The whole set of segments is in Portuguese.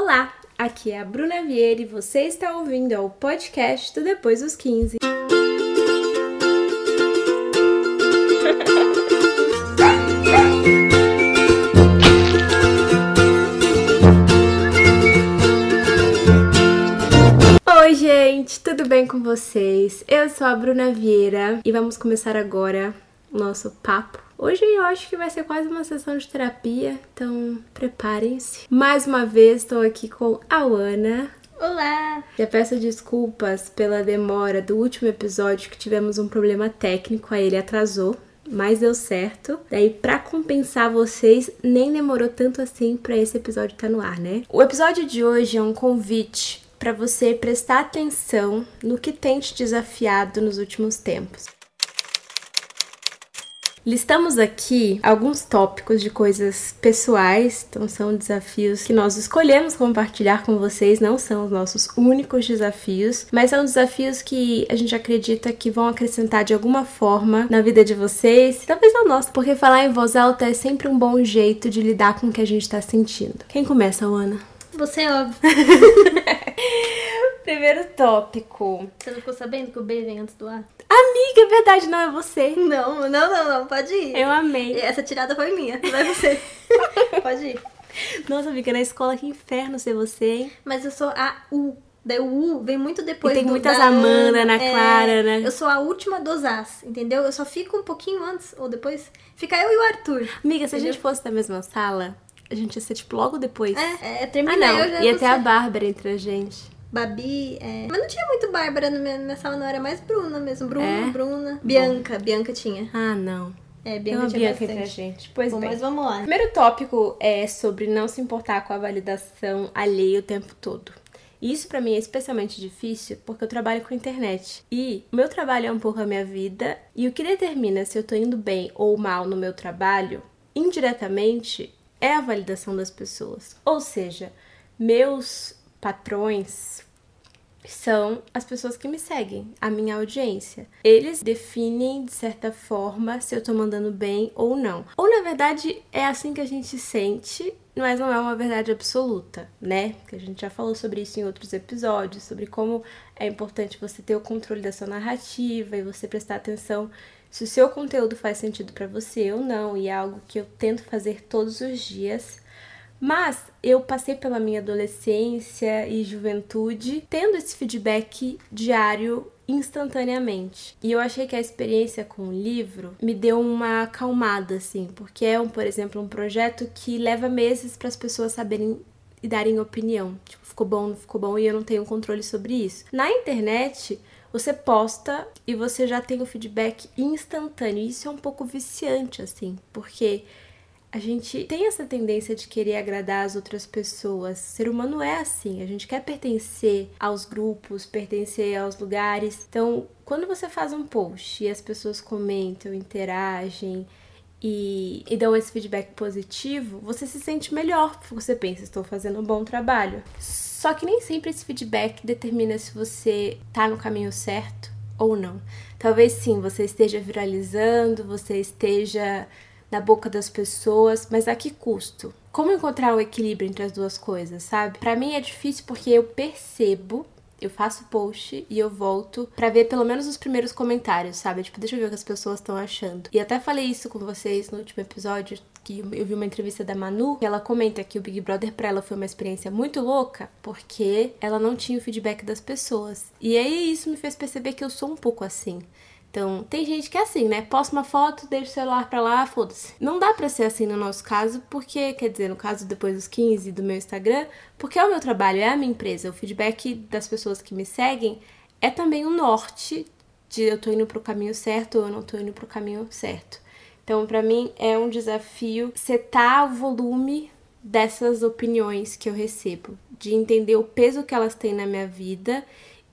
Olá, aqui é a Bruna Vieira e você está ouvindo o podcast do Depois dos 15. Oi, gente, tudo bem com vocês? Eu sou a Bruna Vieira e vamos começar agora nosso papo. Hoje eu acho que vai ser quase uma sessão de terapia, então preparem-se. Mais uma vez estou aqui com a Ana. Olá! Já peço desculpas pela demora do último episódio que tivemos um problema técnico, aí ele atrasou, mas deu certo. Daí, para compensar vocês, nem demorou tanto assim para esse episódio estar tá no ar, né? O episódio de hoje é um convite para você prestar atenção no que tem te desafiado nos últimos tempos. Listamos aqui alguns tópicos de coisas pessoais, então são desafios que nós escolhemos compartilhar com vocês, não são os nossos únicos desafios, mas são desafios que a gente acredita que vão acrescentar de alguma forma na vida de vocês, talvez não nossa, porque falar em voz alta é sempre um bom jeito de lidar com o que a gente está sentindo. Quem começa, Ana? Você é óbvio. Primeiro tópico. Você não ficou sabendo que o B vem antes do A? Amiga, é verdade, não é você. Não, não, não, não, pode ir. Eu amei. Essa tirada foi minha, não é você. pode ir. Nossa, amiga, na escola que inferno ser você, hein? Mas eu sou a U. Daí o U vem muito depois e tem do muitas da Amanda, Ana é, Clara, né? Eu sou a última dos As, entendeu? Eu só fico um pouquinho antes ou depois. Fica eu e o Arthur. Amiga, se entendeu? a gente fosse da mesma sala, a gente ia ser tipo logo depois. É, é Ah, termina não. Ia ter a Bárbara entre a gente. Babi, é... Mas não tinha muito Bárbara na minha, sala, não. Era mais Bruna mesmo. Bruna, É? Bruna. Bianca, Bianca tinha. Ah, não. É, Bianca tinha Bianca bastante. entre a gente. Pois Bom, bem. mas vamos lá. Primeiro tópico é sobre não se importar com a validação alheia o tempo todo. E Isso pra mim é especialmente difícil porque eu trabalho com internet. E o meu trabalho é um pouco a minha vida, e o que determina se eu tô indo bem ou mal no meu trabalho, indiretamente, é a validação das pessoas. Ou seja, meus patrões são as pessoas que me seguem, a minha audiência. Eles definem, de certa forma, se eu tô mandando bem ou não. Ou, na verdade, é assim que a gente sente, mas não é uma verdade absoluta, né? Que a gente já falou sobre isso em outros episódios, sobre como é importante você ter o controle da sua narrativa e você prestar atenção se o seu conteúdo faz sentido pra você ou não, e é algo que eu tento fazer todos os dias. Mas eu passei pela minha adolescência e juventude tendo esse feedback diário instantaneamente. E eu achei que a experiência com o livro me deu uma acalmada assim, porque é um, por exemplo, um projeto que leva meses para as pessoas saberem e darem opinião. Tipo, ficou bom, não ficou bom e eu não tenho controle sobre isso. Na internet, você posta e você já tem o feedback instantâneo. Isso é um pouco viciante assim, porque a gente tem essa tendência de querer agradar as outras pessoas. O ser humano é assim, a gente quer pertencer aos grupos, pertencer aos lugares. Então, quando você faz um post e as pessoas comentam, interagem e, e dão esse feedback positivo, você se sente melhor, porque você pensa, estou fazendo um bom trabalho. Só que nem sempre esse feedback determina se você tá no caminho certo ou não. Talvez sim, você esteja viralizando, você esteja na boca das pessoas, mas a que custo? Como encontrar o equilíbrio entre as duas coisas, sabe? Pra mim é difícil porque eu percebo, eu faço post e eu volto pra ver pelo menos os primeiros comentários, sabe? Tipo, deixa eu ver o que as pessoas estão achando. E até falei isso com vocês no último episódio, que eu vi uma entrevista da Manu, que ela comenta que o Big Brother pra ela foi uma experiência muito louca, porque ela não tinha o feedback das pessoas. E aí isso me fez perceber que eu sou um pouco assim. Então, tem gente que é assim, né? Posta uma foto, deixa o celular pra lá, foda-se. Não dá pra ser assim no nosso caso, porque, quer dizer, no caso depois dos 15 do meu Instagram, porque é o meu trabalho, é a minha empresa. O feedback das pessoas que me seguem é também o norte de eu tô indo pro caminho certo ou eu não tô indo pro caminho certo. Então, pra mim, é um desafio setar o volume dessas opiniões que eu recebo, de entender o peso que elas têm na minha vida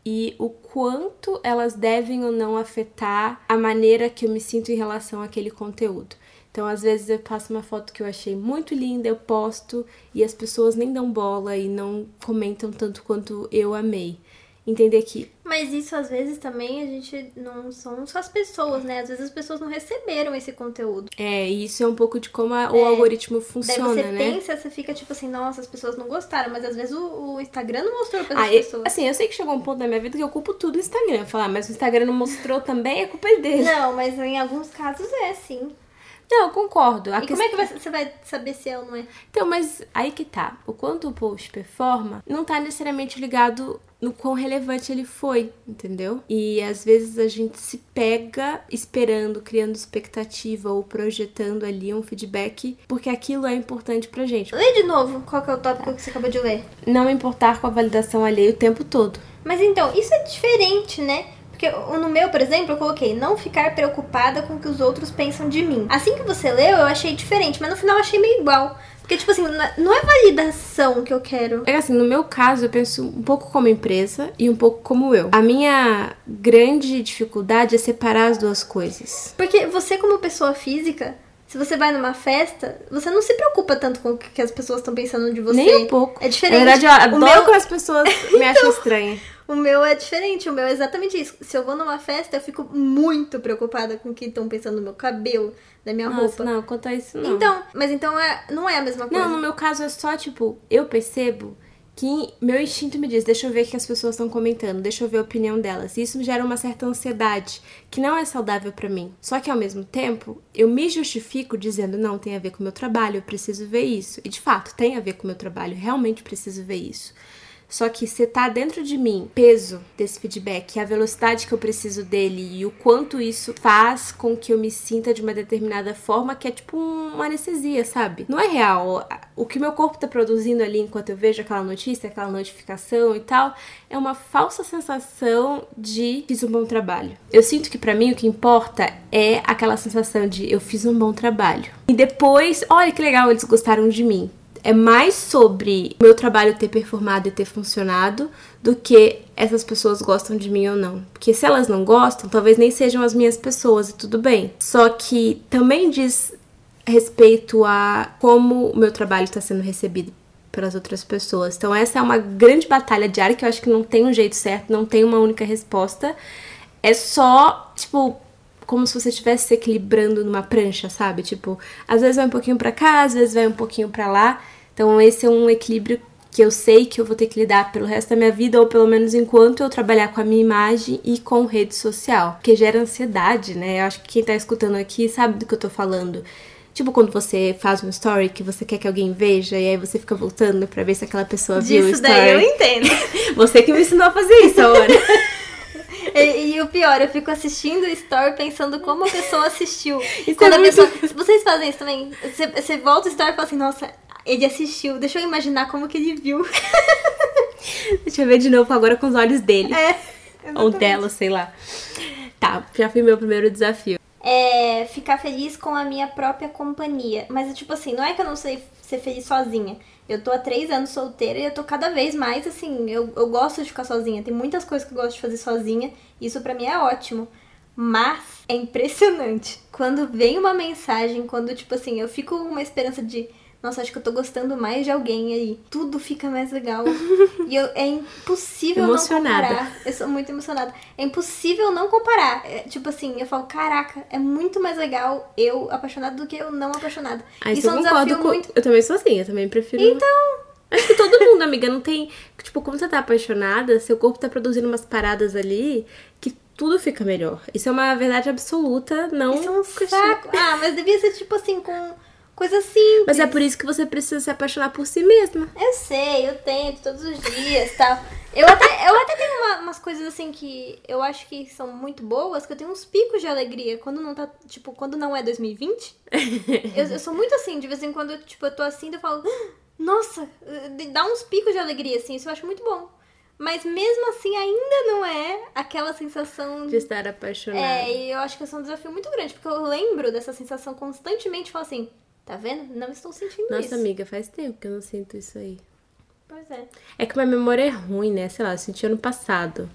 e o quanto elas devem ou não afetar a maneira que eu me sinto em relação àquele conteúdo. Então, às vezes eu passo uma foto que eu achei muito linda, eu posto e as pessoas nem dão bola e não comentam tanto quanto eu amei. Entender que Mas isso às vezes também a gente não são só as pessoas, né? Às vezes as pessoas não receberam esse conteúdo. é, isso é um pouco de como a- o algoritmo Daí funciona, você né? pensa, você fica tipo assim, nossa, as pessoas não gostaram, mas às vezes o, o Instagram não mostrou para as Ah, eu- pessoas. assim, eu sei que chegou um ponto da minha vida que eu culpo tudo no Instagram. Falar, mas o Instagram não mostrou também, é culpa dele. Não, mas em alguns casos é sim. Não, eu concordo. A E como é que você vai saber se é ou não é? Então, mas aí que tá. O quanto o post performa não tá necessariamente ligado no quão relevante ele foi, entendeu? E às vezes a gente se pega esperando, criando expectativa ou projetando ali um feedback, porque aquilo é importante pra gente. Lê de novo qual que é o tópico que você acabou de ler. Não importar com a validação alheia o tempo todo. Mas então, isso é diferente, né? Porque no meu, por exemplo, eu coloquei não ficar preocupada com o que os outros pensam de mim. Assim que você leu, eu achei diferente, mas no final eu achei meio igual. Porque, tipo assim, não é- validação que eu quero. É assim, no meu caso, eu penso um pouco como empresa e um pouco como eu. A minha grande dificuldade é separar as duas coisas. Porque você, como pessoa física, se você vai numa festa, você não se preocupa tanto com o que as pessoas estão pensando de você. Nem um pouco. É diferente. Na verdade, eu adoro o, meu, quando as pessoas me acham estranha. O meu é diferente. O meu é exatamente isso. Se eu vou numa festa, eu fico muito preocupada com o que estão pensando no meu cabelo, na minha Nossa, roupa. não, quanto a isso não. Então, mas então é, não é a mesma coisa. Não, no meu caso é só, tipo, eu percebo que meu instinto me diz, deixa eu ver o que as pessoas estão comentando, deixa eu ver a opinião delas. E isso me gera uma certa ansiedade, que não é saudável pra mim. Só que ao mesmo tempo, eu me justifico dizendo, não, tem a ver com o meu trabalho, eu preciso ver isso. E de fato, tem a ver com o meu trabalho, realmente preciso ver isso. Só que se tá dentro de mim peso desse feedback, a velocidade que eu preciso dele e o quanto isso faz com que eu me sinta de uma determinada forma, que é tipo uma anestesia, sabe? Não é real. O que meu corpo tá produzindo ali enquanto eu vejo aquela notícia, aquela notificação e tal, é uma falsa sensação de fiz um bom trabalho. Eu sinto que pra mim o que importa é aquela sensação de eu fiz um bom trabalho. E depois, olha que legal, eles gostaram de mim é mais sobre meu trabalho ter performado e ter funcionado do que essas pessoas gostam de mim ou não. Porque se elas não gostam, talvez nem sejam as minhas pessoas e tudo bem. Só que também diz respeito a como o meu trabalho está sendo recebido pelas outras pessoas. Então essa é uma grande batalha diária que eu acho que não tem um jeito certo, não tem uma única resposta. É só, tipo, como se você estivesse se equilibrando numa prancha, sabe? Tipo, às vezes vai um pouquinho para cá, às vezes vai um pouquinho para lá. Então esse é um equilíbrio que eu sei que eu vou ter que lidar pelo resto da minha vida, ou pelo menos enquanto eu trabalhar com a minha imagem e com rede social. Porque gera ansiedade, né? Eu acho que quem tá escutando aqui sabe do que eu tô falando. Tipo quando você faz um story que você quer que alguém veja e aí você fica voltando pra ver se aquela pessoa viu o Disso story. daí eu entendo. Você que me ensinou a fazer isso, Aura. E, e o pior, eu fico assistindo o story pensando como a pessoa assistiu. Isso Quando é a muito- pessoa. Vocês fazem isso também? Você, você volta o story e fala assim, nossa, ele assistiu. Deixa eu imaginar como que ele viu. Deixa eu ver de novo agora com os olhos dele. É. Ou exatamente. dela, sei lá. Tá, já foi meu primeiro desafio. É ficar feliz com a minha própria companhia. Mas, tipo assim, não é que eu não sei ser feliz sozinha. Eu tô há três anos solteira e eu tô cada vez mais, assim, eu, eu gosto de ficar sozinha. Tem muitas coisas que eu gosto de fazer sozinha. Isso pra mim é ótimo. Mas é impressionante. Quando vem uma mensagem, quando, tipo assim, eu fico com uma esperança de. Nossa, acho que eu tô gostando mais de alguém aí. Tudo fica mais legal. e eu, é impossível Emocionada. não comparar. Eu sou muito emocionada. É impossível não comparar. É, tipo assim, eu falo, caraca, é muito mais legal eu apaixonada do que eu não apaixonada. Aí Isso você é um concorda desafio com... muito. Eu também sou assim, eu também prefiro... Então... Acho que todo mundo, amiga, não tem... Tipo, quando você tá apaixonada, seu corpo tá produzindo umas paradas ali que tudo fica melhor. Isso é uma verdade absoluta, não... Isso é um saco. Ah, mas devia ser tipo assim, com coisa simples. Mas é por isso que você precisa se apaixonar por si mesma. Eu sei, eu tento todos os dias tal. Eu até, eu até tenho uma- umas coisas assim que eu acho que são muito boas, que eu tenho uns picos de alegria quando não tá, tipo, quando não é 2020. eu, eu sou muito assim, de vez em quando, tipo, eu tô assim, eu falo, "Ah, nossa, dá uns picos de alegria, assim, isso eu acho muito bom. Mas mesmo assim, ainda não é aquela sensação De estar apaixonada. É, e eu acho que esse é um desafio muito grande, porque eu lembro dessa sensação constantemente e falo assim, tá vendo? Não estou sentindo Nossa, isso. amiga, faz tempo que eu não sinto isso aí. Pois é. É que minha memória é ruim, né? Sei lá, eu senti ano passado.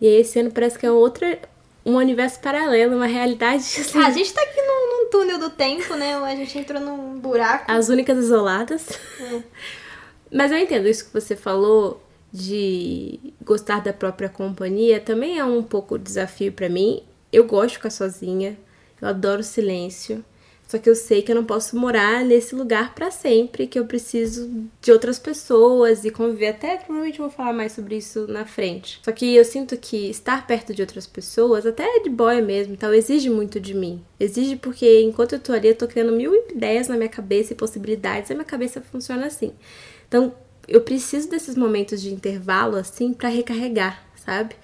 E aí esse ano parece que é outra... Um universo paralelo, uma realidade assim... Ah, a gente tá aqui num, num túnel do tempo, né? A gente entrou num buraco. As únicas isoladas. É. Mas eu entendo isso que você falou de gostar da própria companhia também é um pouco desafio para mim. Eu gosto de ficar sozinha, eu adoro silêncio. Só que eu sei que eu não posso morar nesse lugar para sempre, que eu preciso de outras pessoas e conviver. Até provavelmente eu vou falar mais sobre isso na frente. Só que eu sinto que estar perto de outras pessoas, até de boy mesmo, então exige muito de mim. Exige porque enquanto eu tô ali, eu tô criando mil ideias na minha cabeça e possibilidades, a minha cabeça funciona assim. Então, eu preciso desses momentos de intervalo assim para recarregar, sabe?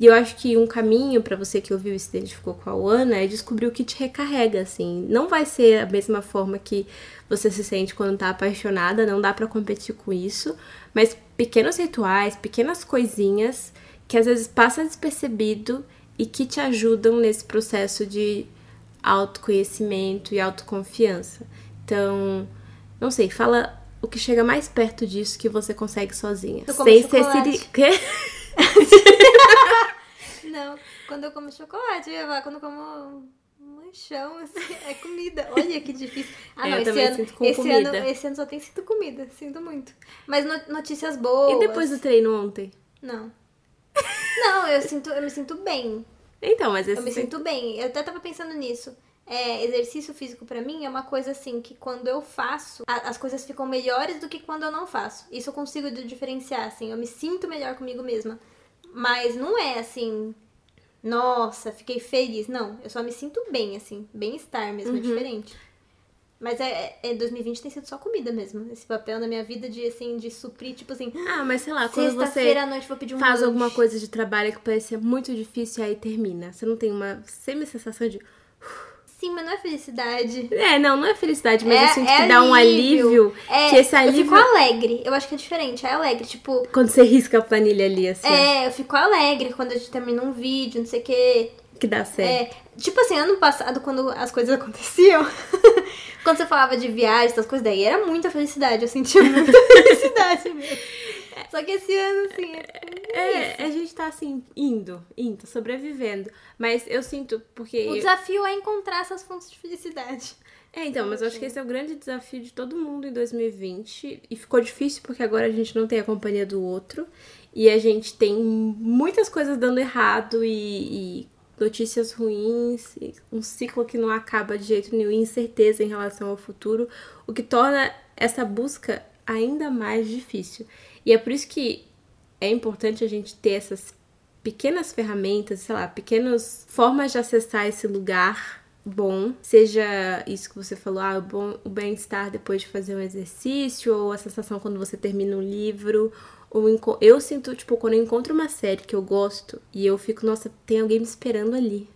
E eu acho que um caminho para você que ouviu e se identificou com a Ana é descobrir o que te recarrega, assim. Não vai ser a mesma forma que você se sente quando tá apaixonada, não dá para competir com isso, mas pequenos rituais, pequenas coisinhas que às vezes passa despercebido e que te ajudam nesse processo de autoconhecimento e autoconfiança. Então, não sei, fala o que chega mais perto disso que você consegue sozinha. Sem ser se... Não, quando eu como chocolate, falar, quando eu como manchão, assim, é comida. Olha que difícil. Ah, é, não, esse ano, esse ano, esse ano só tem sido comida, sinto muito. Mas notícias boas. E depois do treino ontem? Não. Não, eu sinto, eu me sinto bem. Então, mas esse Eu me sinto bem. Eu até tava pensando nisso. É, exercício físico para mim é uma coisa assim que quando eu faço, a, as coisas ficam melhores do que quando eu não faço. Isso eu consigo diferenciar, assim, eu me sinto melhor comigo mesma. Mas não é assim, nossa, fiquei feliz. Não, eu só me sinto bem, assim, bem-estar mesmo, é Uhum. diferente. Mas é, é 2020 tem sido só comida mesmo. Esse papel na minha vida de assim, de suprir, tipo assim, Ah, mas sei lá, quando você à noite vou pedir um faz lanche. alguma coisa de trabalho que parecia muito difícil e aí termina. Você não tem uma semi-sensação de. Sim, mas não é felicidade. É, não, não é felicidade, mas é, eu sinto é que dá um alívio. É, que esse Eu alívio. fico alegre. Eu acho que é diferente, é alegre. Tipo, Quando você risca a planilha ali, assim, é, eu fico alegre quando a gente termina um vídeo, não sei o quê. que dá certo. É, tipo assim, ano passado, quando as coisas aconteciam, quando você falava de viagem, essas coisas, daí era muita felicidade. Eu sentia muita felicidade mesmo. Só que esse ano, assim, é, É, a gente tá assim, indo, indo, sobrevivendo. Mas eu sinto, porque. o desafio é encontrar essas fontes de felicidade. É, então, mas eu acho que esse é o grande desafio de todo mundo em 2020. E ficou difícil porque agora a gente não tem a companhia do outro. E a gente tem muitas coisas dando errado e, e notícias ruins, um ciclo que não acaba de jeito nenhum, incerteza em relação ao futuro, o que torna essa busca ainda mais difícil. E é por isso que é importante a gente ter essas pequenas ferramentas, sei lá, pequenas formas de acessar esse lugar bom, seja isso que você falou, ah, o, bom, o bem-estar depois de fazer um exercício, ou a sensação quando você termina um livro, ou eu sinto, tipo, quando eu encontro uma série que eu gosto e eu fico, nossa, tem alguém me esperando ali.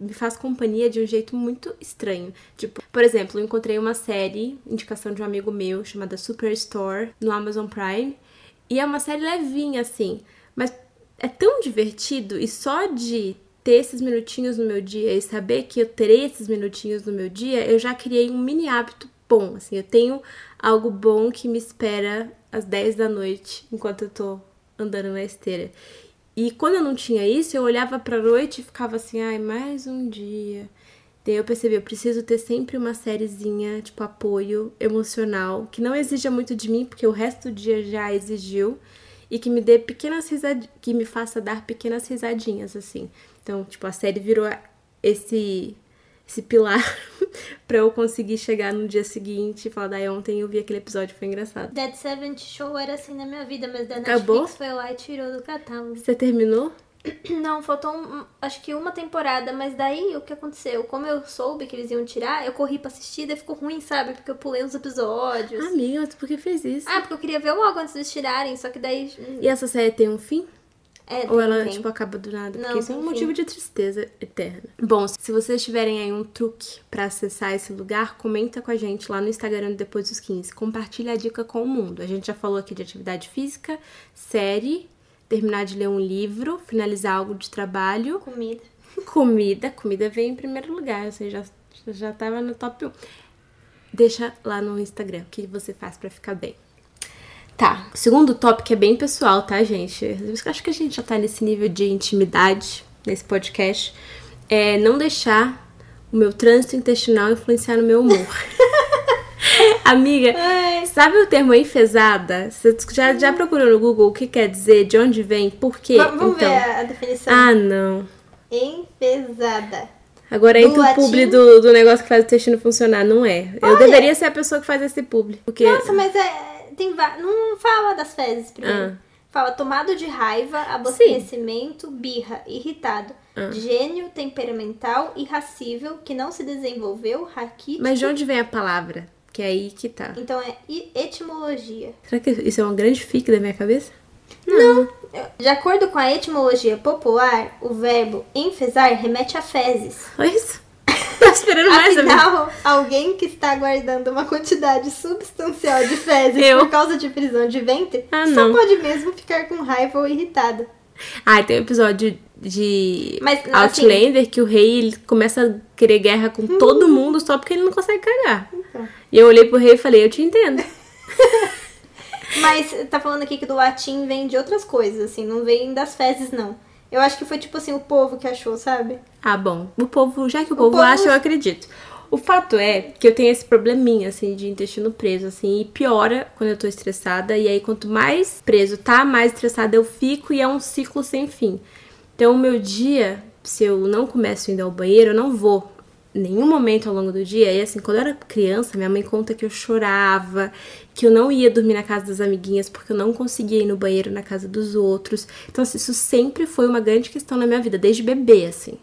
Me faz companhia de um jeito muito estranho. Tipo, por exemplo, eu encontrei uma série, indicação de um amigo meu, chamada Superstore, no Amazon Prime. E é uma série levinha, assim. Mas é tão divertido e só de ter esses minutinhos no meu dia e saber que eu terei esses minutinhos no meu dia, eu já criei um mini hábito bom, assim, eu tenho algo bom que me espera às 10 da noite, enquanto eu tô andando na esteira. E quando eu não tinha isso, eu olhava pra noite e ficava assim, ai, mais um dia. Daí eu percebi, eu preciso ter sempre uma sériezinha, tipo, apoio emocional, que não exija muito de mim, porque o resto do dia já exigiu, e que me dê pequenas risadinhas, que me faça dar pequenas risadinhas, assim. Então, tipo, a série virou esse esse pilar pra eu conseguir chegar no dia seguinte e falar, daí ontem eu vi aquele episódio, foi engraçado. Dead Seventh Show era assim na minha vida, mas da Acabou? Netflix foi lá e tirou do catálogo. Você terminou? Não, faltou um- acho que uma temporada, mas daí o que aconteceu? Como eu soube que eles iam tirar, eu corri pra assistir, daí ficou ruim, sabe? Porque eu pulei os episódios. Amiga, mas por que fez isso? Ah, porque eu queria ver logo antes deles tirarem, só que daí. E essa série tem um fim? É, Ou ela, tipo, acaba do nada? Não, Porque isso é um tem motivo fim. de tristeza eterna. Bom, se vocês tiverem aí um truque pra acessar esse lugar, comenta com a gente lá no Instagram Depois dos 15. Compartilha a dica com o mundo. A gente já falou aqui de atividade física, série, terminar de ler um livro, finalizar algo de trabalho, Comida. comida. Comida vem em primeiro lugar, você já, já tava no top 1. Deixa lá no Instagram o que você faz pra ficar bem. Tá, segundo tópico é bem pessoal, tá, gente? Eu acho que a gente já tá nesse nível de intimidade nesse podcast. É não deixar o meu trânsito intestinal influenciar no meu humor. Amiga, Ai. sabe o termo enfesada? Você já, já procurou no Google o que quer dizer, de onde vem, por quê? Va- Vamos então. ver a, definição. Ah, não. Enfesada. Agora Do entra o publi do, do negócio que faz o intestino funcionar. Não é. Eu Olha. deveria ser a pessoa que faz esse publi. Porque. Nossa, mas é. Tem Não fala das fezes primeiro. Ah. Fala tomado de raiva, aborrecimento, birra, irritado. Ah. Gênio, temperamental, irracível, que não se desenvolveu, raquítico. Mas de onde vem a palavra? Que é aí que tá. Então é etimologia. Será que isso é uma grande fique da minha cabeça? De acordo com a etimologia popular, o verbo enfesar remete a fezes. Só isso? Tá esperando mais. Afinal, alguém que está guardando uma quantidade substancial de fezes Eu. por causa de prisão de ventre Ah, só não. pode mesmo ficar com raiva ou irritado. Ah, tem um episódio de Mas, assim- Outlander que o rei ele começa a querer guerra com todo mundo só porque ele não consegue cagar. Então. E eu olhei pro rei e falei, eu te entendo. Mas tá falando aqui que do latim vem de outras coisas, assim, não vem das fezes, não. Eu acho que foi tipo assim, o povo que achou, sabe? Ah, bom. O povo, já que o povo, povo- acha, eu acredito. O fato é que eu tenho esse probleminha, assim, de intestino preso, assim, e piora quando eu tô estressada. E aí, quanto mais preso tá, mais estressada eu fico e é um ciclo sem fim. Então, o meu dia, se eu não começo indo ao banheiro, eu não vou nenhum momento ao longo do dia. E assim, quando eu era criança, minha mãe conta que eu chorava, que eu não ia dormir na casa das amiguinhas porque eu não conseguia ir no banheiro na casa dos outros. Então, assim, isso sempre foi uma grande questão na minha vida, desde bebê, assim.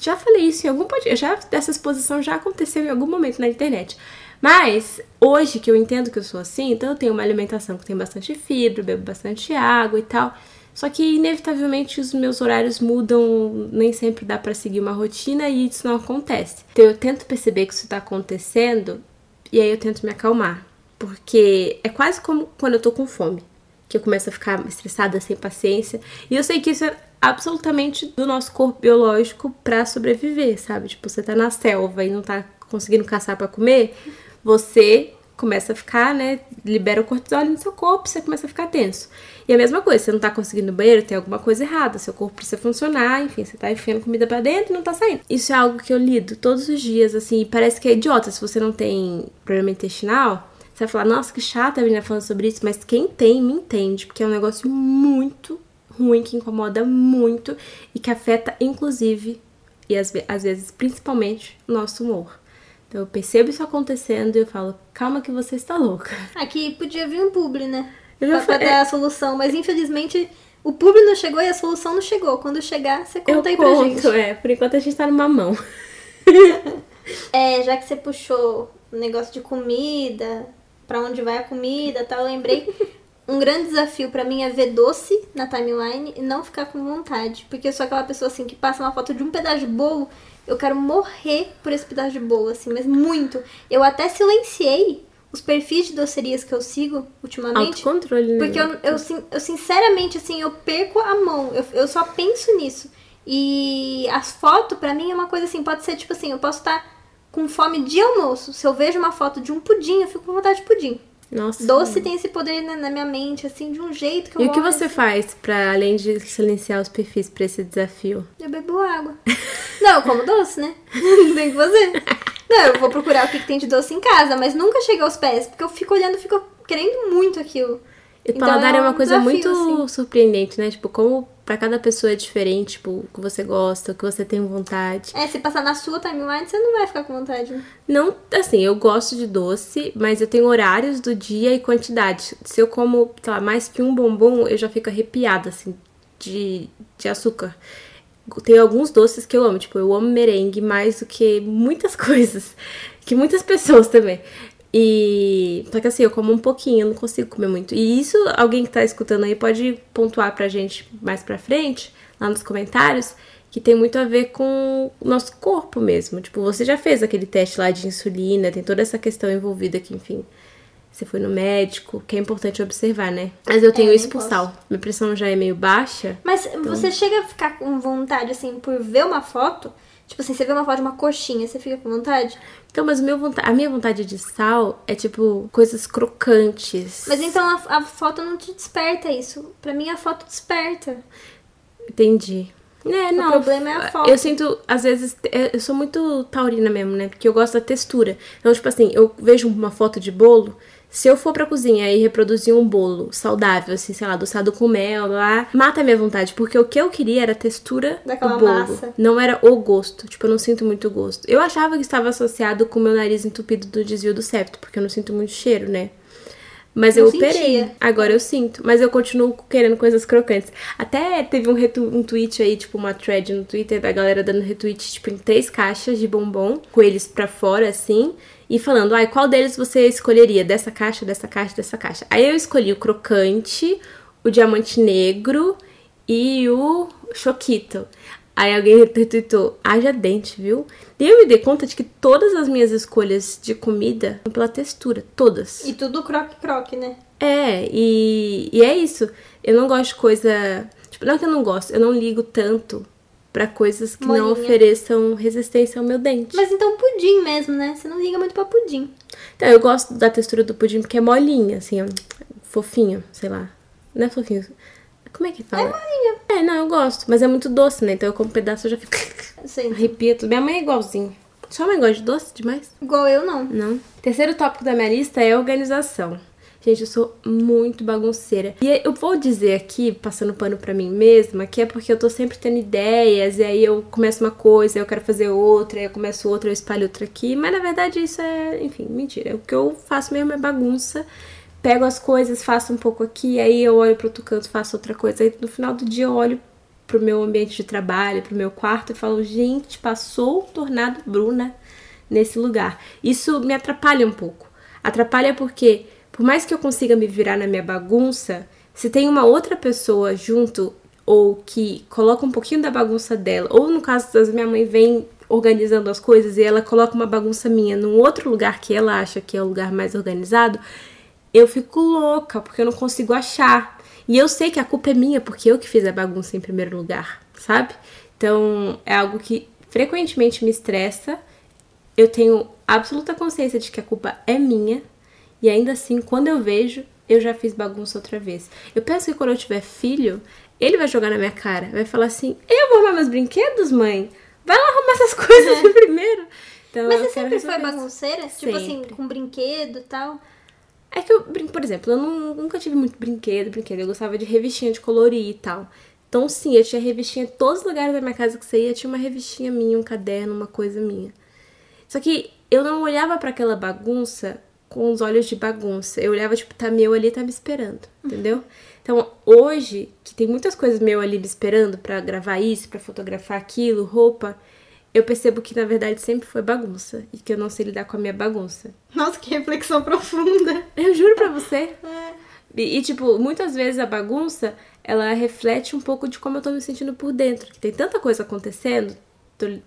Já falei isso em algum podcast, já essa exposição já aconteceu em algum momento na internet. Mas hoje que eu entendo que eu sou assim, então eu tenho uma alimentação que tem bastante fibra, bebo bastante água e tal. Só que inevitavelmente os meus horários mudam, nem sempre dá pra seguir uma rotina e isso não acontece. Então eu tento perceber que isso tá acontecendo e aí eu tento me acalmar, porque é quase como quando eu tô com fome que eu começo a ficar estressada, sem paciência. E eu sei que isso é absolutamente do nosso corpo biológico pra sobreviver, sabe? Tipo, você tá na selva e não tá conseguindo caçar pra comer, você começa a ficar, né? Libera o cortisol no seu corpo, você começa a ficar tenso. E a mesma coisa, você não tá conseguindo banheiro, tem alguma coisa errada, seu corpo precisa funcionar, enfim, você tá enfiando comida pra dentro e não tá saindo. Isso é algo que eu lido todos os dias, assim, e parece que é idiota se você não tem problema intestinal. Você vai falar, nossa, que chata a menina falando sobre isso, mas quem tem me entende, porque é um negócio muito ruim, que incomoda muito e que afeta, inclusive, e às, às vezes principalmente, o nosso humor. Então eu percebo isso acontecendo e eu falo, calma que você está louca. Aqui podia vir um publi, né? Eu Pra, pra falei- dar a solução, mas infelizmente o publi não chegou e a solução não chegou. Quando chegar, você Eu conta aí pra conto, gente. é, por enquanto a gente tá numa mão. É, já que você puxou o negócio de comida, pra onde vai a comida e tal, eu lembrei. Um grande desafio pra mim é ver doce na timeline e não ficar com vontade. Porque eu sou aquela pessoa assim que passa uma foto de um pedaço de bolo, eu quero morrer por esse pedaço de bolo, assim, mas muito. Eu até silenciei os perfis de docerias que eu sigo ultimamente. Autocontrole, né? Porque eu, eu, eu sinceramente, assim, eu perco a mão. Eu, eu só penso nisso. E as fotos, pra mim, é uma coisa assim, pode ser tipo assim, eu posso estar com fome de almoço. Se eu vejo uma foto de um pudim, eu fico com vontade de pudim. Nossa. Doce tem esse poder na, na minha mente, assim, de um jeito que eu E o que você assim, faz pra, além de silenciar os perfis pra esse desafio? Eu bebo água. Não, eu como doce, né? tem que fazer. Não, eu vou procurar o que, que tem de doce em casa, mas nunca chega aos pés, porque eu fico olhando, fico querendo muito aquilo. E Então, paladar é é uma um coisa desafio, muito assim. surpreendente, né? Tipo, como pra cada pessoa é diferente, tipo, o que você gosta, o que você tem vontade. É, se passar na sua timeline, você não vai ficar com vontade. né? Não, assim, eu gosto de doce, mas eu tenho horários do dia e quantidade. Se eu como, sei lá, mais que um bombom, eu já fico arrepiada, assim, de, de açúcar. Tem alguns doces que eu amo, tipo, eu amo merengue mais do que muitas coisas. Que muitas pessoas também. E. Só que assim, eu como um pouquinho, eu não consigo comer muito. E isso, alguém que tá escutando aí pode pontuar pra gente mais pra frente, lá nos comentários, que tem muito a ver com o nosso corpo mesmo. Tipo, você já fez aquele teste lá de insulina, tem toda essa questão envolvida que, enfim. Você foi no médico, que é importante observar, né? Mas eu tenho eu isso por sal. Minha pressão já é meio baixa. Mas Então. você chega a ficar com vontade, assim, por ver uma foto? Tipo assim, você vê uma foto de uma coxinha, você fica com vontade? Então, mas a minha vontade de sal é tipo coisas crocantes. Mas então a, a foto não te desperta isso. Pra mim a foto desperta. Entendi. É, não. O problema é a foto. Eu sinto, às vezes, é, eu sou muito taurina mesmo, né? Porque eu gosto da textura. Então, tipo assim, eu vejo uma foto de bolo. Se eu for pra cozinha e reproduzir um bolo saudável, assim, sei lá, adoçado com mel, lá, mata a minha vontade. Porque o que eu queria era a textura Daquela do bolo. massa. Não era o gosto. Tipo, eu não sinto muito gosto. Eu achava que estava associado com o meu nariz entupido do desvio do septo, porque eu não sinto muito cheiro, né? Mas eu operei. Agora eu sinto. Mas eu continuo querendo coisas crocantes. Até teve um, retu um tweet aí, tipo, uma thread no Twitter da galera dando retweet, tipo, em três caixas de bombom, com eles pra fora, assim, e falando, ai, qual deles você escolheria? Dessa caixa, dessa caixa, dessa caixa. Aí eu escolhi o crocante, o diamante negro e o choquito. Aí alguém retweetou, haja dente, viu? E eu me dei conta de que todas as minhas escolhas de comida são pela textura, todas. E tudo croque-croque, né? É, e, e é isso. Eu não gosto de coisa. Tipo, não é que eu não gosto, eu não ligo tanto pra coisas que não Molinha. ofereçam resistência ao meu dente. Mas então pudim mesmo, né? Você não liga muito pra pudim. Então, eu gosto da textura do pudim porque é molinha, assim, ó, fofinho, sei lá. Não é fofinho. Como é que fala? É molinha. É, não, eu gosto, mas é muito doce, né? Então eu como um pedaço e já fico. Arrepia tudo. Minha mãe é igualzinho. Sua mãe gosta de doce demais? igual eu não. Não. Terceiro tópico da minha lista é organização. Gente, eu sou muito bagunceira. E eu vou dizer aqui, passando pano pra mim mesma, que é porque eu tô sempre tendo ideias, e aí eu começo uma coisa, eu quero fazer outra, eu começo outra, eu espalho outra aqui. Mas na verdade isso é, enfim, mentira. O que eu faço mesmo é bagunça. Pego as coisas, faço um pouco aqui, aí eu olho pro outro canto, faço outra coisa. Aí no final do dia eu olho pro meu ambiente de trabalho, pro meu quarto e falo, gente, passou o tornado Bruna nesse lugar. Isso me atrapalha um pouco. Atrapalha porque, por mais que eu consiga me virar na minha bagunça, se tem uma outra pessoa junto ou que coloca um pouquinho da bagunça dela, ou no caso das minha mãe vem organizando as coisas e ela coloca uma bagunça minha num outro lugar que ela acha que é o lugar mais organizado, eu fico louca porque eu não consigo achar. E eu sei que a culpa é minha porque eu que fiz a bagunça em primeiro lugar, sabe? Então é algo que frequentemente me estressa. Eu tenho absoluta consciência de que a culpa é minha. E ainda assim, quando eu vejo, eu já fiz bagunça outra vez. Eu penso que quando eu tiver filho, ele vai jogar na minha cara. Vai falar assim: Eu vou arrumar meus brinquedos, mãe? Vai lá arrumar essas coisas de primeiro. Então, Mas você sempre foi bagunceira? Tipo assim, Sempre. com brinquedo e tal? É que eu, por exemplo, eu não- nunca tive muito brinquedo, brinquedo. Eu gostava de revistinha de colorir e tal. Então, sim, eu tinha revistinha em todos os lugares da minha casa que você ia, tinha uma revistinha minha, um caderno, uma coisa minha. Só que eu não olhava pra aquela bagunça com os olhos de bagunça. Eu olhava, tipo, tá meu ali, tá me esperando, entendeu? Então, hoje, que tem muitas coisas meu ali me esperando pra gravar isso, pra fotografar aquilo, roupa, eu percebo que na verdade sempre foi bagunça e que eu não sei lidar com a minha bagunça. Nossa, que reflexão profunda. Eu juro pra você. É. E, e, tipo, muitas vezes a bagunça, ela reflete um pouco de como eu tô me sentindo por dentro. Que tem tanta coisa acontecendo,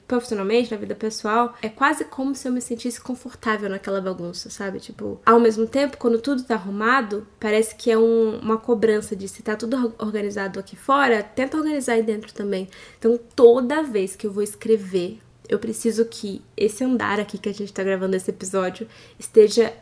profissionalmente, na vida pessoal, é quase como se eu me sentisse confortável naquela bagunça, sabe? Tipo, ao mesmo tempo, quando tudo tá arrumado, parece que é um- uma cobrança de se tá tudo or- organizado aqui fora, tenta organizar aí dentro também. Então, toda vez que eu vou escrever, eu preciso que esse andar aqui que a gente tá gravando esse episódio esteja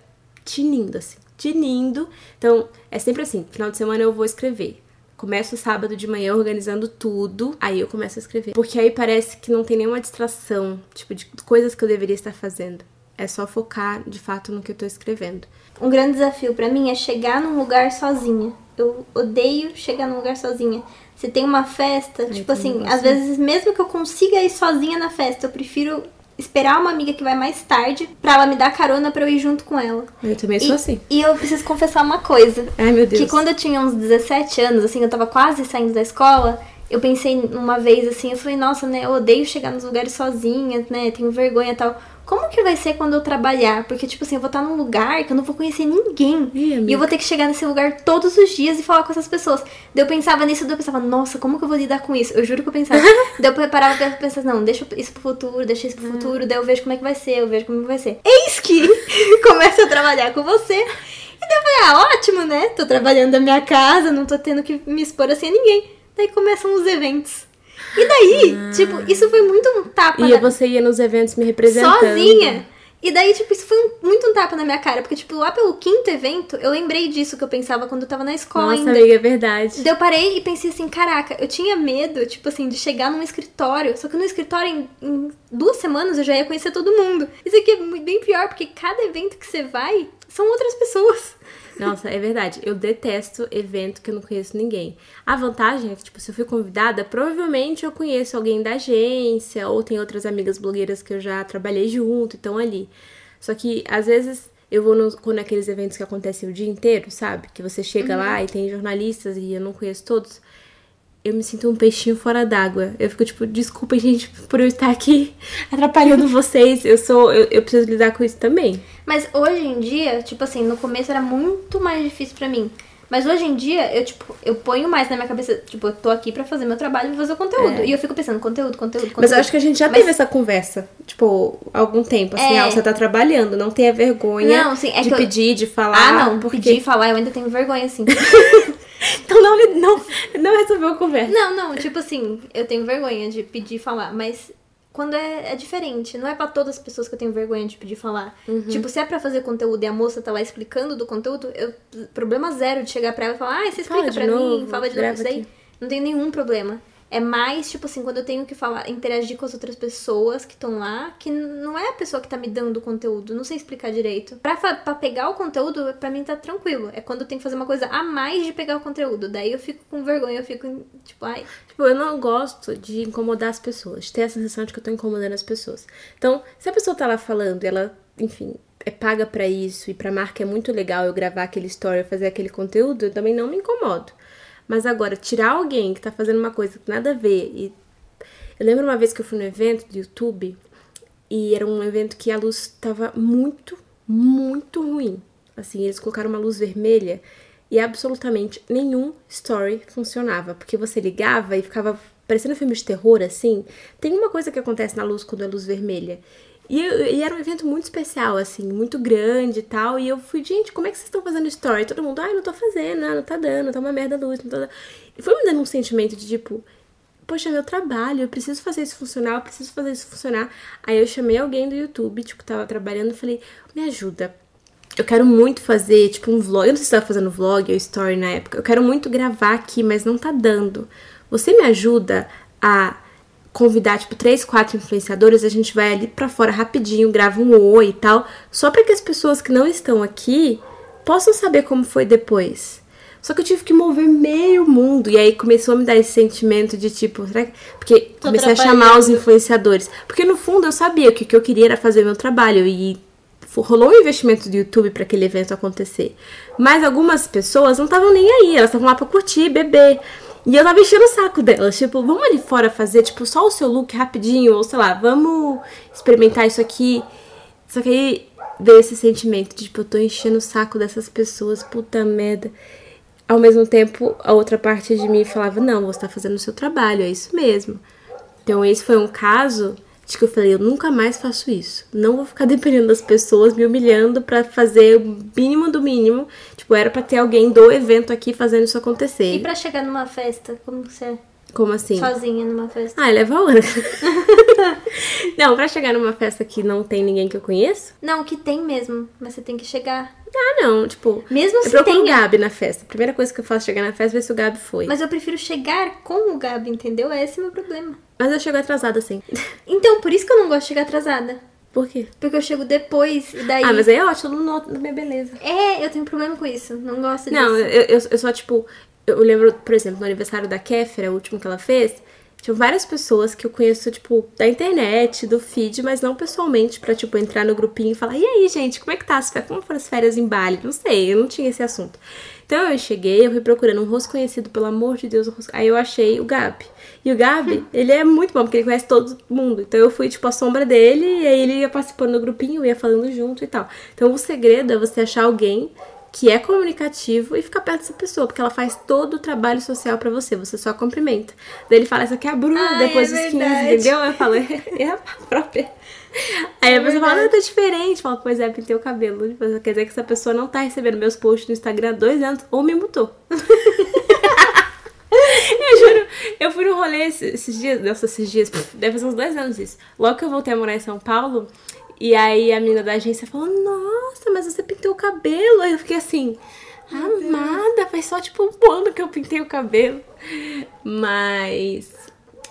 tinindo, assim, tinindo. Então, é sempre assim, final de semana eu vou escrever. Começo sábado de manhã organizando tudo, aí eu começo a escrever. Porque aí parece que não tem nenhuma distração, tipo, de coisas que eu deveria estar fazendo. É só focar, de fato, no que eu tô escrevendo. Um grande desafio pra mim é chegar num lugar sozinha. Eu odeio chegar num lugar sozinha. Se tem uma festa, tipo também assim, às vezes mesmo que eu consiga ir sozinha na festa, eu prefiro esperar uma amiga que vai mais tarde pra ela me dar carona pra eu ir junto com ela. Eu também sou e, assim. E eu preciso confessar uma coisa. Ai, meu Deus. Que quando eu tinha uns 17 anos, assim, eu tava quase saindo da escola, eu pensei numa vez assim, eu falei, nossa, né, eu odeio chegar nos lugares sozinha, né, tenho vergonha e tal. Como que vai ser quando eu trabalhar? Porque, tipo assim, eu vou estar num lugar que eu não vou conhecer ninguém. Ih, e eu vou ter que chegar nesse lugar todos os dias e falar com essas pessoas. Daí eu pensava nisso, daí eu pensava, nossa, como que eu vou lidar com isso? Eu juro que eu pensava. daí eu preparava pra pensar, não, deixa isso pro futuro, deixa isso pro Hum. futuro, daí eu vejo como é que vai ser, eu vejo como vai ser. Eis que começa a trabalhar com você. E daí eu falei, ah, ótimo, né? Tô trabalhando da minha casa, não tô tendo que me expor assim a ninguém. Daí começam os eventos. E daí, tipo, isso foi muito um tapa E na... você ia nos eventos me representando. sozinha. E daí, tipo, isso foi um, muito um tapa na minha cara. Porque, tipo, lá pelo quinto evento, eu lembrei disso que eu pensava quando eu tava na escola Nossa, ainda. amiga, é verdade. Daí eu parei e pensei assim, caraca, eu tinha medo, tipo assim, de chegar num escritório. Só que no escritório, em, em duas semanas, eu já ia conhecer todo mundo. Isso aqui é bem pior, porque cada evento que você vai, são outras pessoas. Nossa, é verdade. Eu detesto evento que eu não conheço ninguém. A vantagem é que, tipo, se eu fui convidada, provavelmente eu conheço alguém da agência, ou tem outras amigas blogueiras que eu já trabalhei junto e estão ali. Só que, às vezes, eu vou no, quando é aqueles eventos que acontecem o dia inteiro, sabe? Que você chega lá e tem jornalistas e eu não conheço todos. Eu me sinto um peixinho fora d'água. Eu fico tipo, desculpa, gente, por eu estar aqui atrapalhando vocês. Eu sou. Eu, eu preciso lidar com isso também. Mas hoje em dia, tipo assim, no começo era muito mais difícil pra mim. Mas hoje em dia, eu, tipo, eu ponho mais na minha cabeça, tipo, eu tô aqui pra fazer meu trabalho e fazer o conteúdo. É. E eu fico pensando, conteúdo, conteúdo, conteúdo. Mas eu acho que a gente já Mas- teve essa conversa, tipo, há algum tempo, assim, É. ah, você tá trabalhando, não tenha vergonha Não, sim, é de que eu- pedir, de falar. Ah, não, porque... pedir e falar, eu ainda tenho vergonha, assim. Então não, não, não resolveu a conversa. não, não, tipo assim, eu tenho vergonha de pedir e falar, mas quando é, é diferente, não é pra todas as pessoas que eu tenho vergonha de pedir falar. Uhum. Tipo, se é pra fazer conteúdo e a moça tá lá explicando do conteúdo, eu problema zero de chegar pra ela e falar, ah, você Fala explica de pra mim, novo, fala de novo isso aqui. Não tem nenhum problema. É mais, tipo assim, quando eu tenho que falar, interagir com as outras pessoas que estão lá, que não é a pessoa que tá me dando o conteúdo, não sei explicar direito. Pra, pra pegar o conteúdo, pra mim tá tranquilo. É quando eu tenho que fazer uma coisa a mais de pegar o conteúdo. Daí eu fico com vergonha, eu fico, tipo, ai. Tipo, eu não gosto de incomodar as pessoas, de ter a sensação de que eu tô incomodando as pessoas. Então, se a pessoa tá lá falando ela, enfim, é paga pra isso e pra marca é muito legal eu gravar aquele story, fazer aquele conteúdo, eu também não me incomodo. Mas agora, tirar alguém que tá fazendo uma coisa que nada a ver e. Eu lembro uma vez que eu fui no evento do YouTube e era um evento que a luz tava muito, muito ruim. Assim, eles colocaram uma luz vermelha e absolutamente nenhum story funcionava. Porque você ligava e ficava parecendo filme de terror, assim. Tem uma coisa que acontece na luz quando é luz vermelha. E, e era um evento muito especial, assim, muito grande e tal. E eu fui, gente, como é que vocês estão fazendo story? Todo mundo, ai, não tô fazendo, ah, não tá dando, tá uma merda a luz, não tá dando. E foi me dando um sentimento de tipo, poxa, é meu trabalho, eu preciso fazer isso funcionar, eu preciso fazer isso funcionar. Aí eu chamei alguém do YouTube, tipo, tava trabalhando, falei, me ajuda. Eu quero muito fazer, tipo, um vlog. Eu não sei se tava fazendo vlog ou story na época. Eu quero muito gravar aqui, mas não tá dando. Você me ajuda a convidar, tipo, três, quatro influenciadores, a gente vai ali pra fora rapidinho, grava um oi e tal, só pra que as pessoas que não estão aqui possam saber como foi depois. Só que eu tive que mover meio mundo. E aí começou a me dar esse sentimento de tipo, será que. Porque comecei a chamar os influenciadores. Porque no fundo eu sabia que o que eu queria era fazer meu trabalho. E rolou um investimento do YouTube pra aquele evento acontecer. Mas algumas pessoas não estavam nem aí, elas estavam lá pra curtir, beber. E eu tava enchendo o saco delas, tipo, vamos ali fora fazer, tipo, só o seu look rapidinho, ou sei lá, vamos experimentar isso aqui. Só que aí veio esse sentimento de, tipo, eu tô enchendo o saco dessas pessoas, puta merda. Ao mesmo tempo, a outra parte de mim falava, não, você tá fazendo o seu trabalho, é isso mesmo. Então esse foi um caso de que eu falei, eu nunca mais faço isso. Não vou ficar dependendo das pessoas, me humilhando pra fazer o mínimo do mínimo. Tipo, era pra ter alguém do evento aqui fazendo isso acontecer. E pra chegar numa festa, como que você é? Como assim? Sozinha numa festa? Ah, leva a hora. não, pra chegar numa festa que não tem ninguém que eu conheço? Não, que tem mesmo, mas você tem que chegar. Ah, não, tipo. Mesmo Eu se procuro o tem. Gabi na festa. A primeira coisa que eu faço é chegar na festa e ver se o Gabi foi. Mas, Mas eu prefiro chegar com o Gabi, entendeu? Esse é o meu problema. eu chego atrasada, assim. Então, por isso que eu não gosto de chegar atrasada. Por quê? Porque eu chego depois e daí. Ah, mas aí é ótimo, não noto da minha beleza. É, eu tenho problema com isso. Não gosto disso. Não, eu, eu, eu só, tipo, eu lembro, por exemplo, no aniversário da Kéfera, o último que ela fez, tinha várias pessoas que eu conheço, tipo, da internet, do feed, mas não pessoalmente, pra, tipo, entrar no grupinho e falar, e aí, gente, como é que tá? as férias? Como foram as férias em Bali? Não sei, eu não tinha esse assunto. Então eu cheguei, eu fui procurando um rosto conhecido, pelo amor de Deus, um rosto... aí eu achei o Gabi. E o Gabi, ele é muito bom, porque ele conhece todo mundo. Então eu fui, tipo, a sombra dele, e aí ele ia participando do grupinho, ia falando junto e tal. Então o segredo é você achar alguém que é comunicativo e ficar perto dessa pessoa, porque ela faz todo o trabalho social pra você, você só cumprimenta. Daí ele fala, essa aqui é a Bruna, Ai, depois é dos 15, verdade. entendeu? Eu falo, é a própria. Aí a pessoa fala, verdade. ah, tá diferente. Eu falo, pois é, pintei o cabelo. Tipo, Quer dizer que essa pessoa não tá recebendo meus posts no Instagram há dois anos ou me mutou. eu juro, eu fui no rolê esses, esses dias, nossa, esses dias, deve fazer uns dois anos isso. Logo que eu voltei a morar em São Paulo, E aí a menina da agência falou: Nossa, mas você pintou o cabelo. Aí eu fiquei assim. Amada, faz só tipo um ano que eu pintei o cabelo. Mas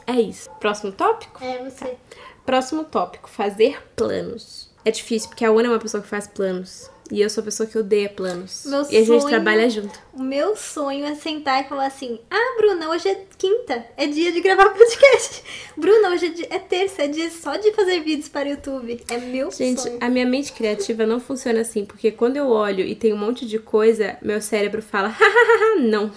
é isso. Próximo tópico? É, você. Próximo tópico: fazer planos. É difícil, porque a Ana é uma pessoa que faz planos. E eu sou a pessoa que odeia planos. Meu e a gente sonho- trabalha junto. O meu sonho é sentar e falar assim: Ah, Bruna, hoje é quinta, é dia de gravar podcast. Bruna, hoje é, dia- é terça, é dia só de fazer vídeos para o YouTube. É meu Gente, sonho. a minha mente criativa não funciona assim, porque quando eu olho e tem um monte de coisa, meu cérebro fala, hahaha, não.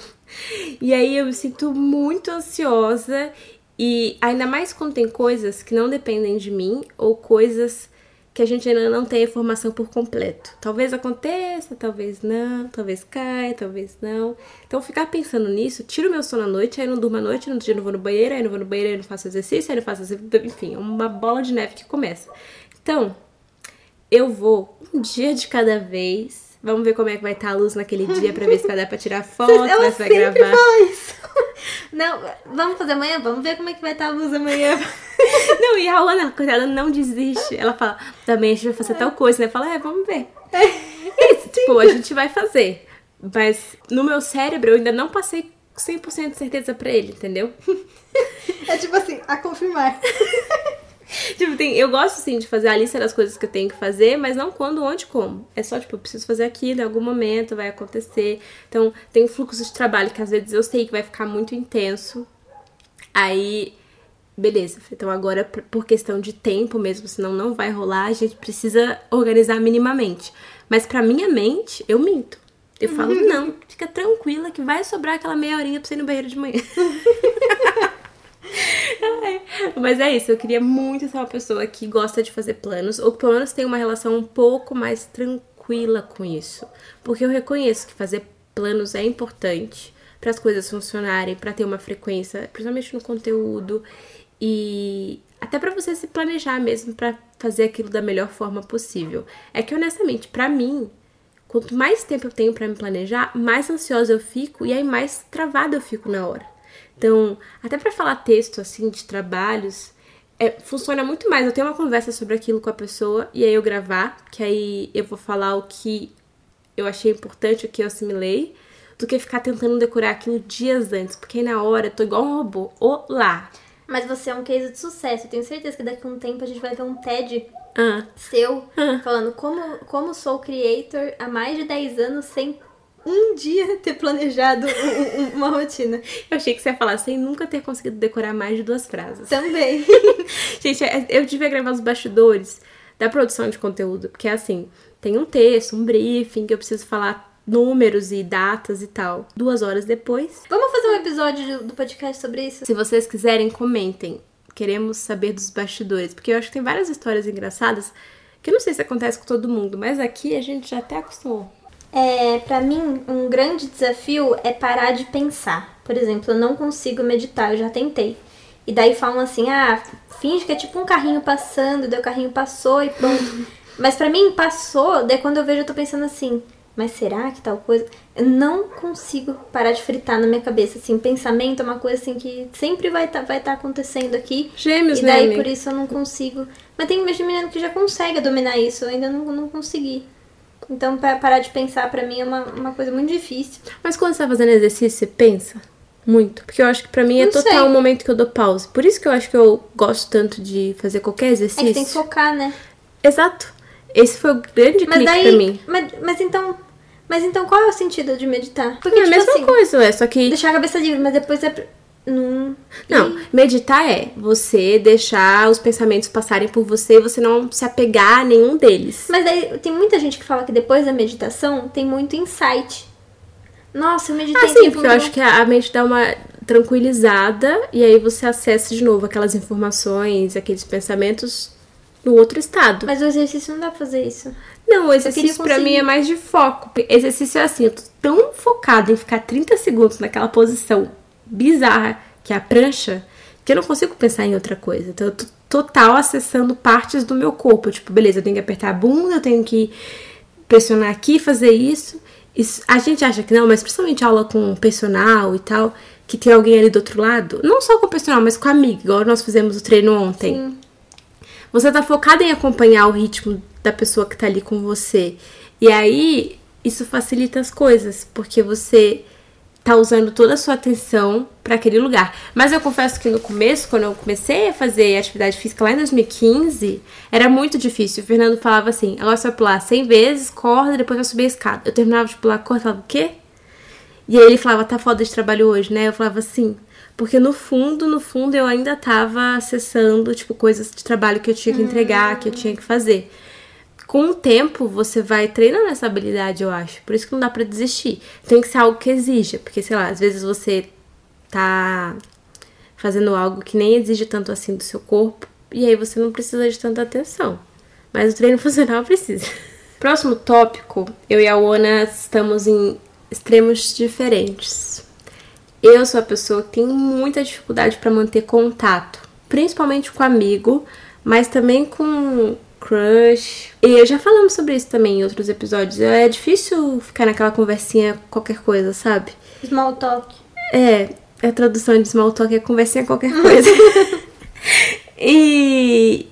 E aí eu me sinto muito ansiosa e ainda mais quando tem coisas que não dependem de mim ou coisas que a gente ainda não tem a informação por completo. Talvez aconteça, talvez não, talvez caia, talvez não. Então ficar pensando nisso, tiro meu sono à noite, aí não durmo à noite, no dia não vou no banheiro, aí não vou no banheiro, aí não faço exercício, aí não faço exercício, enfim, é uma bola de neve que começa. Então, eu vou um dia de cada vez. Vamos ver como é que vai estar a luz naquele dia pra ver se vai dar pra tirar foto, Ela vai pra sempre gravar. fala isso. Não, vamos fazer amanhã? Vamos ver como é que vai estar a luz amanhã. Não, e a Ana, coitada, não desiste. Ela fala, também a gente vai fazer tal coisa, né? Fala, é, vamos ver. Isso, tipo, a gente vai fazer. Mas no meu cérebro eu ainda não passei 100% de certeza pra ele, entendeu? É tipo assim, a confirmar. Tipo, tem, eu gosto sim de fazer a lista das coisas que eu tenho que fazer, mas não quando, onde, como. É só, tipo, eu preciso fazer aquilo, em algum momento vai acontecer. Então, tem um fluxo de trabalho que às vezes eu sei que vai ficar muito intenso. Aí, beleza. Então, agora, por- por questão de tempo mesmo, senão não vai rolar, a gente precisa organizar minimamente. Mas pra minha mente, eu minto. Eu falo, não, fica tranquila que vai sobrar aquela meia horinha pra você ir no banheiro de manhã. Mas é isso, eu queria muito ser uma pessoa que gosta de fazer planos, ou pelo menos tem uma relação um pouco mais tranquila com isso. Porque eu reconheço que fazer planos é importante para as coisas funcionarem, para ter uma frequência, principalmente no conteúdo e até para você se planejar mesmo para fazer aquilo da melhor forma possível. É que honestamente, para mim, quanto mais tempo eu tenho para me planejar, mais ansiosa eu fico e aí mais travada eu fico na hora. Então, até para falar texto assim de trabalhos, é, funciona muito mais. Eu tenho uma conversa sobre aquilo com a pessoa e aí eu gravar, que aí eu vou falar o que eu achei importante, o que eu assimilei, do que ficar tentando decorar aquilo dias antes, porque aí na hora eu tô igual um robô. Olá! Mas você é um case de sucesso. Eu tenho certeza que daqui a um tempo a gente vai ver um TED Ah, seu falando como, como sou creator há mais de 10 anos sem um dia ter planejado um- um- uma rotina. eu achei que você ia falar sem nunca ter conseguido decorar mais de duas frases. Também. Gente, é- eu devia gravar os bastidores da produção de conteúdo, porque assim, tem um texto, um briefing, que eu preciso falar números e datas e tal. Duas horas depois. Vamos fazer um episódio do podcast sobre isso? Se vocês quiserem, comentem. Queremos saber dos bastidores, porque eu acho que tem várias histórias engraçadas que eu não sei se acontece com todo mundo, mas aqui a gente já até acostumou. É, para mim, um grande desafio é parar de pensar. Por exemplo, eu não consigo meditar, eu já tentei. E daí falam assim: "Ah, finge que é tipo um carrinho passando, daí o carrinho passou e pronto". Mas pra mim passou, daí quando eu vejo eu tô pensando assim: "Mas será que tal coisa?". Eu não consigo parar de fritar na minha cabeça assim, pensamento é uma coisa assim que sempre vai estar vai tá acontecendo aqui. Gêmeos, e né, daí amiga? por isso eu não consigo. Mas tem menino que já consegue dominar isso, eu ainda não, não consegui. Então, parar de pensar pra mim é uma, uma coisa muito difícil. Mas quando você tá fazendo exercício, você pensa muito? Porque eu acho que pra mim é Não total sei. o momento que eu dou pause. Por isso que eu acho que eu gosto tanto de fazer qualquer É exercício. que tem que focar, né? Exato. Esse foi o grande Mas clique daí. pra mim. Mas, mas então. Mas então qual é o sentido de meditar? Porque, É a tipo mesma assim, coisa, é só que. deixar a cabeça livre, mas depois é. Pra- Não. Não, meditar é você deixar os pensamentos passarem por você e você não se apegar a nenhum deles. Mas daí tem muita gente que fala que depois da meditação tem muito insight. Nossa, eu meditei Ah, sim, porque eu acho que a mente dá uma tranquilizada e aí você acessa de novo aquelas informações, aqueles pensamentos no outro estado. Mas o exercício não dá pra fazer isso. Não, o exercício pra conseguir. mim é mais de foco. Exercício é assim, eu tô tão focada em ficar 30 segundos naquela posição bizarra que é a prancha, que eu não consigo pensar em outra coisa. Então eu tô total acessando partes do meu corpo. Tipo, beleza, eu tenho que apertar a bunda, eu tenho que pressionar aqui, fazer isso. Isso- a gente acha que não, mas principalmente aula com personal e tal, que tem alguém ali do outro lado, não só com o personal, mas com a amiga, igual nós fizemos o treino ontem. Sim. Você tá focado em acompanhar o ritmo da pessoa que tá ali com você. E aí, isso facilita as coisas, porque você tá usando toda a sua atenção para aquele lugar. Mas eu confesso que no começo, quando eu comecei a fazer atividade física lá em 2015, era muito difícil. O Fernando falava assim: agora você vai pular 100 vezes, corda, depois vai subir a escada. Eu terminava de pular a corda, falava o quê? E aí ele falava: tá foda de trabalho hoje, né? Eu falava assim. Porque no fundo, no fundo, eu ainda tava acessando, tipo, coisas de trabalho que eu tinha que entregar, que eu tinha que fazer com o tempo você vai treinando essa habilidade, eu acho. Por isso que não dá para desistir. Tem que ser algo que exija, porque sei lá, às vezes você tá fazendo algo que nem exige tanto assim do seu corpo e aí você não precisa de tanta atenção. Mas o treino funcional precisa. Próximo tópico, eu e a Ona estamos em extremos diferentes. Eu sou a pessoa que tem muita dificuldade para manter contato, principalmente com amigo, mas também com crush. E já falamos sobre isso também em outros episódios. É difícil ficar naquela conversinha qualquer coisa, sabe? Small talk. É, a tradução de small talk é conversinha qualquer coisa. e,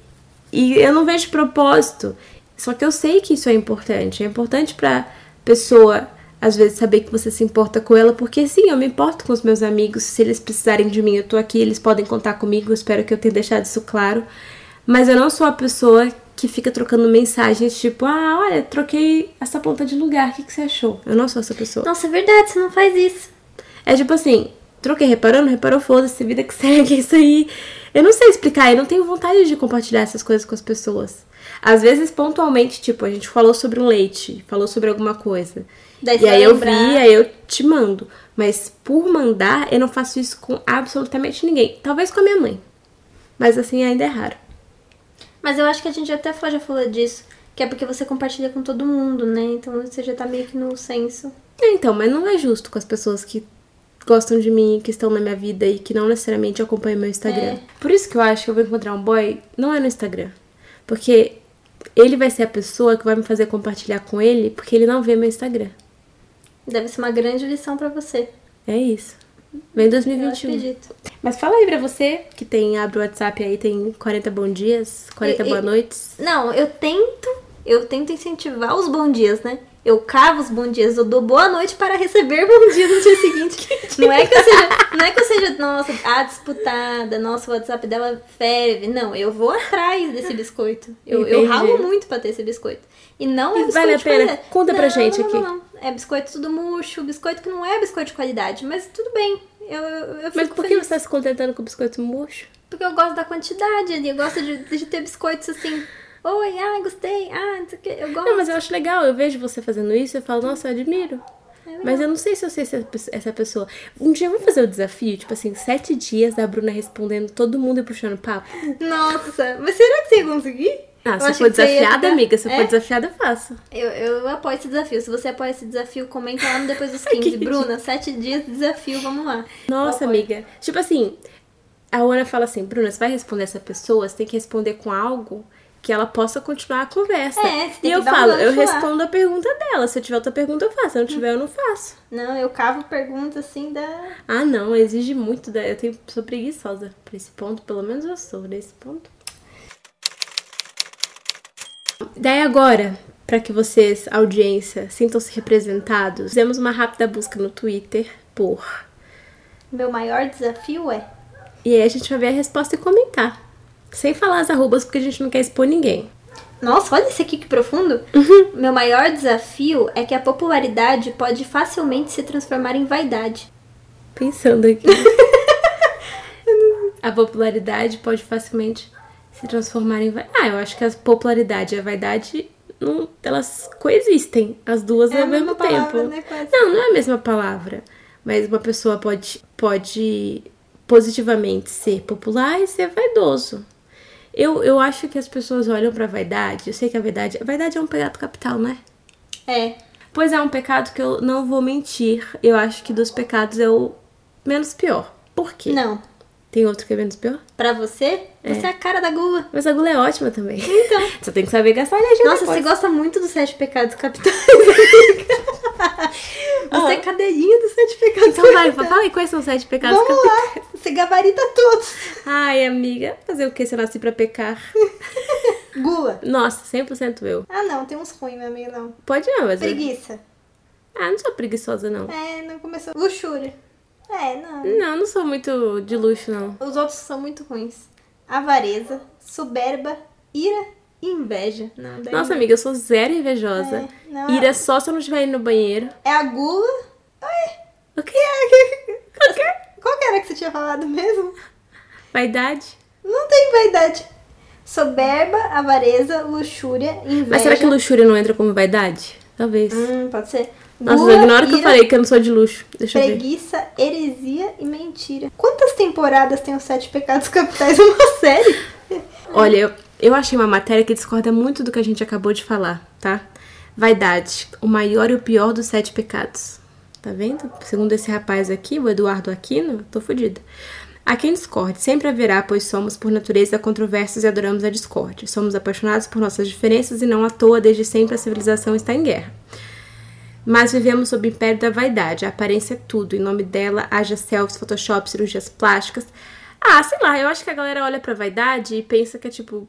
e eu não vejo propósito. Só que eu sei que isso é importante. É importante pra pessoa, às vezes, saber que você se importa com ela, porque sim, eu me importo com os meus amigos. Se eles precisarem de mim, eu tô aqui, eles podem contar comigo. Espero que eu tenha deixado isso claro. Mas eu não sou a pessoa que fica trocando mensagens tipo, ah, olha, troquei essa ponta de lugar, o que, que você achou? Eu não sou essa pessoa. Nossa, é verdade, você não faz isso. É tipo assim, troquei, reparou, não reparou, foda-se, vida que segue, é isso aí. Eu não sei explicar, eu não tenho vontade de compartilhar essas coisas com as pessoas. Às vezes, pontualmente, tipo, a gente falou sobre um leite, falou sobre alguma coisa. Daí e aí eu vi, aí eu te mando. Mas por mandar, eu não faço isso com absolutamente ninguém. Talvez com a minha mãe. Mas assim, ainda é raro. Mas eu acho que a gente até já falou disso. Que é porque você compartilha com todo mundo, né? Então você já tá meio que no senso. É, então, mas não é justo com as pessoas que gostam de mim, que estão na minha vida e que não necessariamente acompanham meu Instagram. É. Por isso que eu acho que eu vou encontrar um boy, não é no Instagram. Porque ele vai ser a pessoa que vai me fazer compartilhar com ele, porque ele não vê meu Instagram. Deve ser uma grande lição para você. É isso. Vem 2021. Eu acredito. Mas fala aí pra você, que tem, abre o WhatsApp aí, tem 40 bons dias, 40 boas noites. Não, eu tento, eu tento incentivar os bons dias, né? Eu cavo os bons dias, eu dou boa noite para receber bom dia no dia seguinte. não é que eu seja, não é que eu seja, nossa, a disputada, nossa, o WhatsApp dela ferve. Não, eu vou atrás desse biscoito. Eu, eu ralo muito pra ter esse biscoito. E não é biscoito Vale a pena. Conta não, pra gente não, aqui. Não, não, É biscoito tudo murcho, biscoito que não é biscoito de qualidade, mas tudo bem. Eu, eu, eu mas por que você tá se contentando com biscoito murcho? Porque eu gosto da quantidade ali, eu gosto de, de ter biscoitos assim. Oi, ah, gostei, ah, não sei o que, eu gosto. Não, mas eu acho legal, eu vejo você fazendo isso eu falo, nossa, eu admiro. É mas eu não sei se eu sei se essa pessoa. Um dia vamos fazer o desafio, tipo assim, sete dias da Bruna respondendo todo mundo e puxando papo. Nossa, mas será que você ia conseguir? Ah, se for desafiada, amiga, se é? for desafiada, eu faço. Eu, eu apoio esse desafio. Se você apoia esse desafio, comenta lá no depois dos 15. Bruna, sete dias de desafio, vamos lá. Nossa, amiga. Tipo assim, a Ana fala assim, Bruna, você vai responder essa pessoa, você tem que responder com algo que ela possa continuar a conversa. É, e eu falo, um eu respondo lá. a pergunta dela. Se eu tiver outra pergunta, eu faço. Se eu não tiver, eu não faço. Não, eu cavo pergunta assim da. Ah, não, exige muito. Da... Eu tenho, sou preguiçosa pra esse ponto, pelo menos eu sou nesse ponto. Daí agora, para que vocês, audiência, sintam-se representados, fizemos uma rápida busca no Twitter por. Meu maior desafio é. E aí a gente vai ver a resposta e comentar. Sem falar as arrobas, porque a gente não quer expor ninguém. Nossa, olha isso aqui que profundo. Uhum. Meu maior desafio é que a popularidade pode facilmente se transformar em vaidade. Pensando aqui. a popularidade pode facilmente se transformar em vaidade. Ah, eu acho que a popularidade e a vaidade não, elas coexistem, as duas é ao mesmo palavra, tempo. Né, não, não é a mesma palavra. Mas uma pessoa pode, pode positivamente ser popular e ser vaidoso. Eu, eu acho que as pessoas olham pra vaidade. Eu sei que a vaidade. A vaidade é um pecado capital, né? É. Pois é, um pecado que eu não vou mentir. Eu acho que dos pecados é o menos pior. Por quê? Não. Tem outro que é menos pior? Pra você? É. Você é a cara da gula. Mas a gula é ótima também. Então. Você tem que saber gastar energia Nossa, depois. você gosta muito dos sete pecados capitais. Você é cadeirinha dos sete pecados Então vai, fala aí quais são os sete pecados Vamos capitais. lá, você gabarita todos. Ai, amiga, fazer o que se eu nasci pra pecar? Gula. Nossa, 100% eu. Ah, não, tem uns ruins, meu amigo, não. Pode não, mas... eu- Preguiça. Ah, não sou preguiçosa, não. É, não começou. Luxúria. É, não. Não, não sou muito de luxo, não. Os outros são muito ruins. Avareza, soberba, ira e inveja. Não, Nossa, amiga, eu sou zero invejosa. É, não, Ira só se eu não estiver indo no banheiro. É a gula. Ai, O quê? qual que- qual que era que você tinha falado mesmo? Vaidade? Não tem vaidade. Soberba, avareza, luxúria, inveja. Mas será que luxúria não entra como vaidade? Talvez. Hum, pode ser. Nossa, ignora que eu falei que eu não sou de luxo. Deixa eu ver. Preguiça, heresia e mentira. Quantas temporadas tem os Sete Pecados Capitais numa série? Olha, eu, eu achei uma matéria que discorda muito do que a gente acabou de falar, tá? Vaidade, o maior e o pior dos sete pecados. Tá vendo? Segundo esse rapaz aqui, o Eduardo Aquino, tô fodida. Há quem discorde, sempre haverá, pois somos por natureza controversos e adoramos a discórdia. Somos apaixonados por nossas diferenças e não à toa, desde sempre a civilização está em guerra. Mas vivemos sob o império da vaidade, a aparência é tudo. Em nome dela, haja selfies, photoshop, cirurgias plásticas. Ah, sei lá, eu acho que a galera olha pra vaidade e pensa que é tipo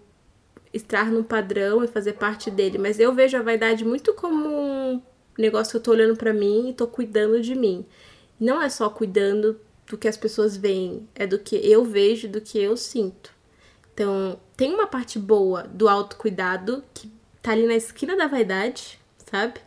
estar num padrão e fazer parte dele. Mas eu vejo a vaidade muito como um negócio que eu tô olhando pra mim e tô cuidando de mim. Não é só cuidando do que as pessoas veem, é do que eu vejo, do que eu sinto. Então, tem uma parte boa do autocuidado que tá ali na esquina da vaidade, sabe?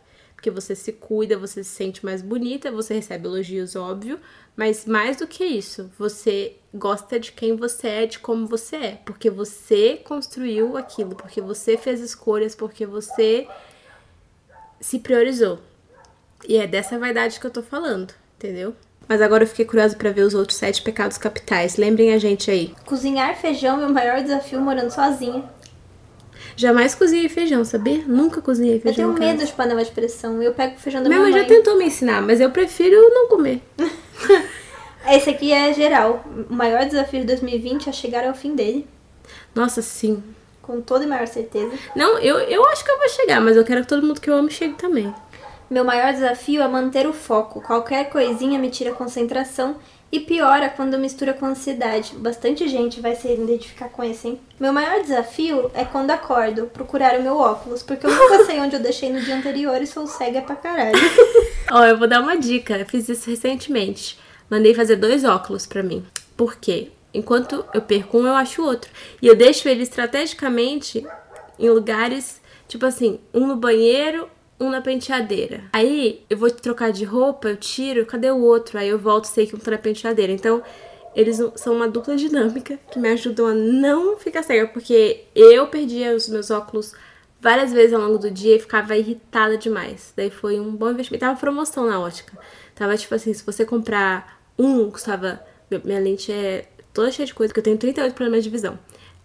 Porque você se cuida, você se sente mais bonita, você recebe elogios, óbvio, mas mais do que isso, você gosta de quem você é, de como você é, porque você construiu aquilo, porque você fez escolhas, porque você se priorizou. E é dessa vaidade que eu tô falando, entendeu? Mas agora eu fiquei curiosa pra ver os outros sete pecados capitais. Lembrem a gente aí. Cozinhar feijão é meu maior desafio morando sozinha. Jamais cozinhei feijão, sabia? Nunca cozinhei Eu feijão. tenho em casa. medo de panela de pressão. Eu pego o feijão da Minha minha mãe mãe. já tentou me ensinar, mas eu prefiro não comer. Esse aqui é geral. O maior desafio de 2020 é chegar ao fim dele. Nossa, sim. Com toda e maior certeza. Não, eu, eu acho que eu vou chegar, mas eu quero que todo mundo que eu amo chegue também. Meu maior desafio é manter o foco. Qualquer coisinha me tira concentração e piora quando mistura com ansiedade. Bastante gente vai se identificar com esse, hein? Meu maior desafio é quando acordo, procurar o meu óculos, porque eu nunca sei onde eu deixei no dia anterior e sou cega pra caralho. Ó, eu vou dar uma dica. Eu fiz isso recentemente. Mandei fazer dois óculos pra mim. Por quê? Enquanto eu perco um, eu acho o outro. E eu deixo ele estrategicamente em lugares, tipo assim, um no banheiro, um na penteadeira. Aí eu vou trocar de roupa, eu tiro, cadê o outro? Aí eu volto, sei que um tá na penteadeira. Então, eles são uma dupla dinâmica que me ajudam a não ficar cega, porque eu perdia os meus óculos várias vezes ao longo do dia e ficava irritada demais. Daí foi um bom investimento. Tava promoção na ótica. Tava tipo assim, se você comprar um, custava. Minha lente é toda cheia de coisa, porque eu tenho 38 problemas de visão.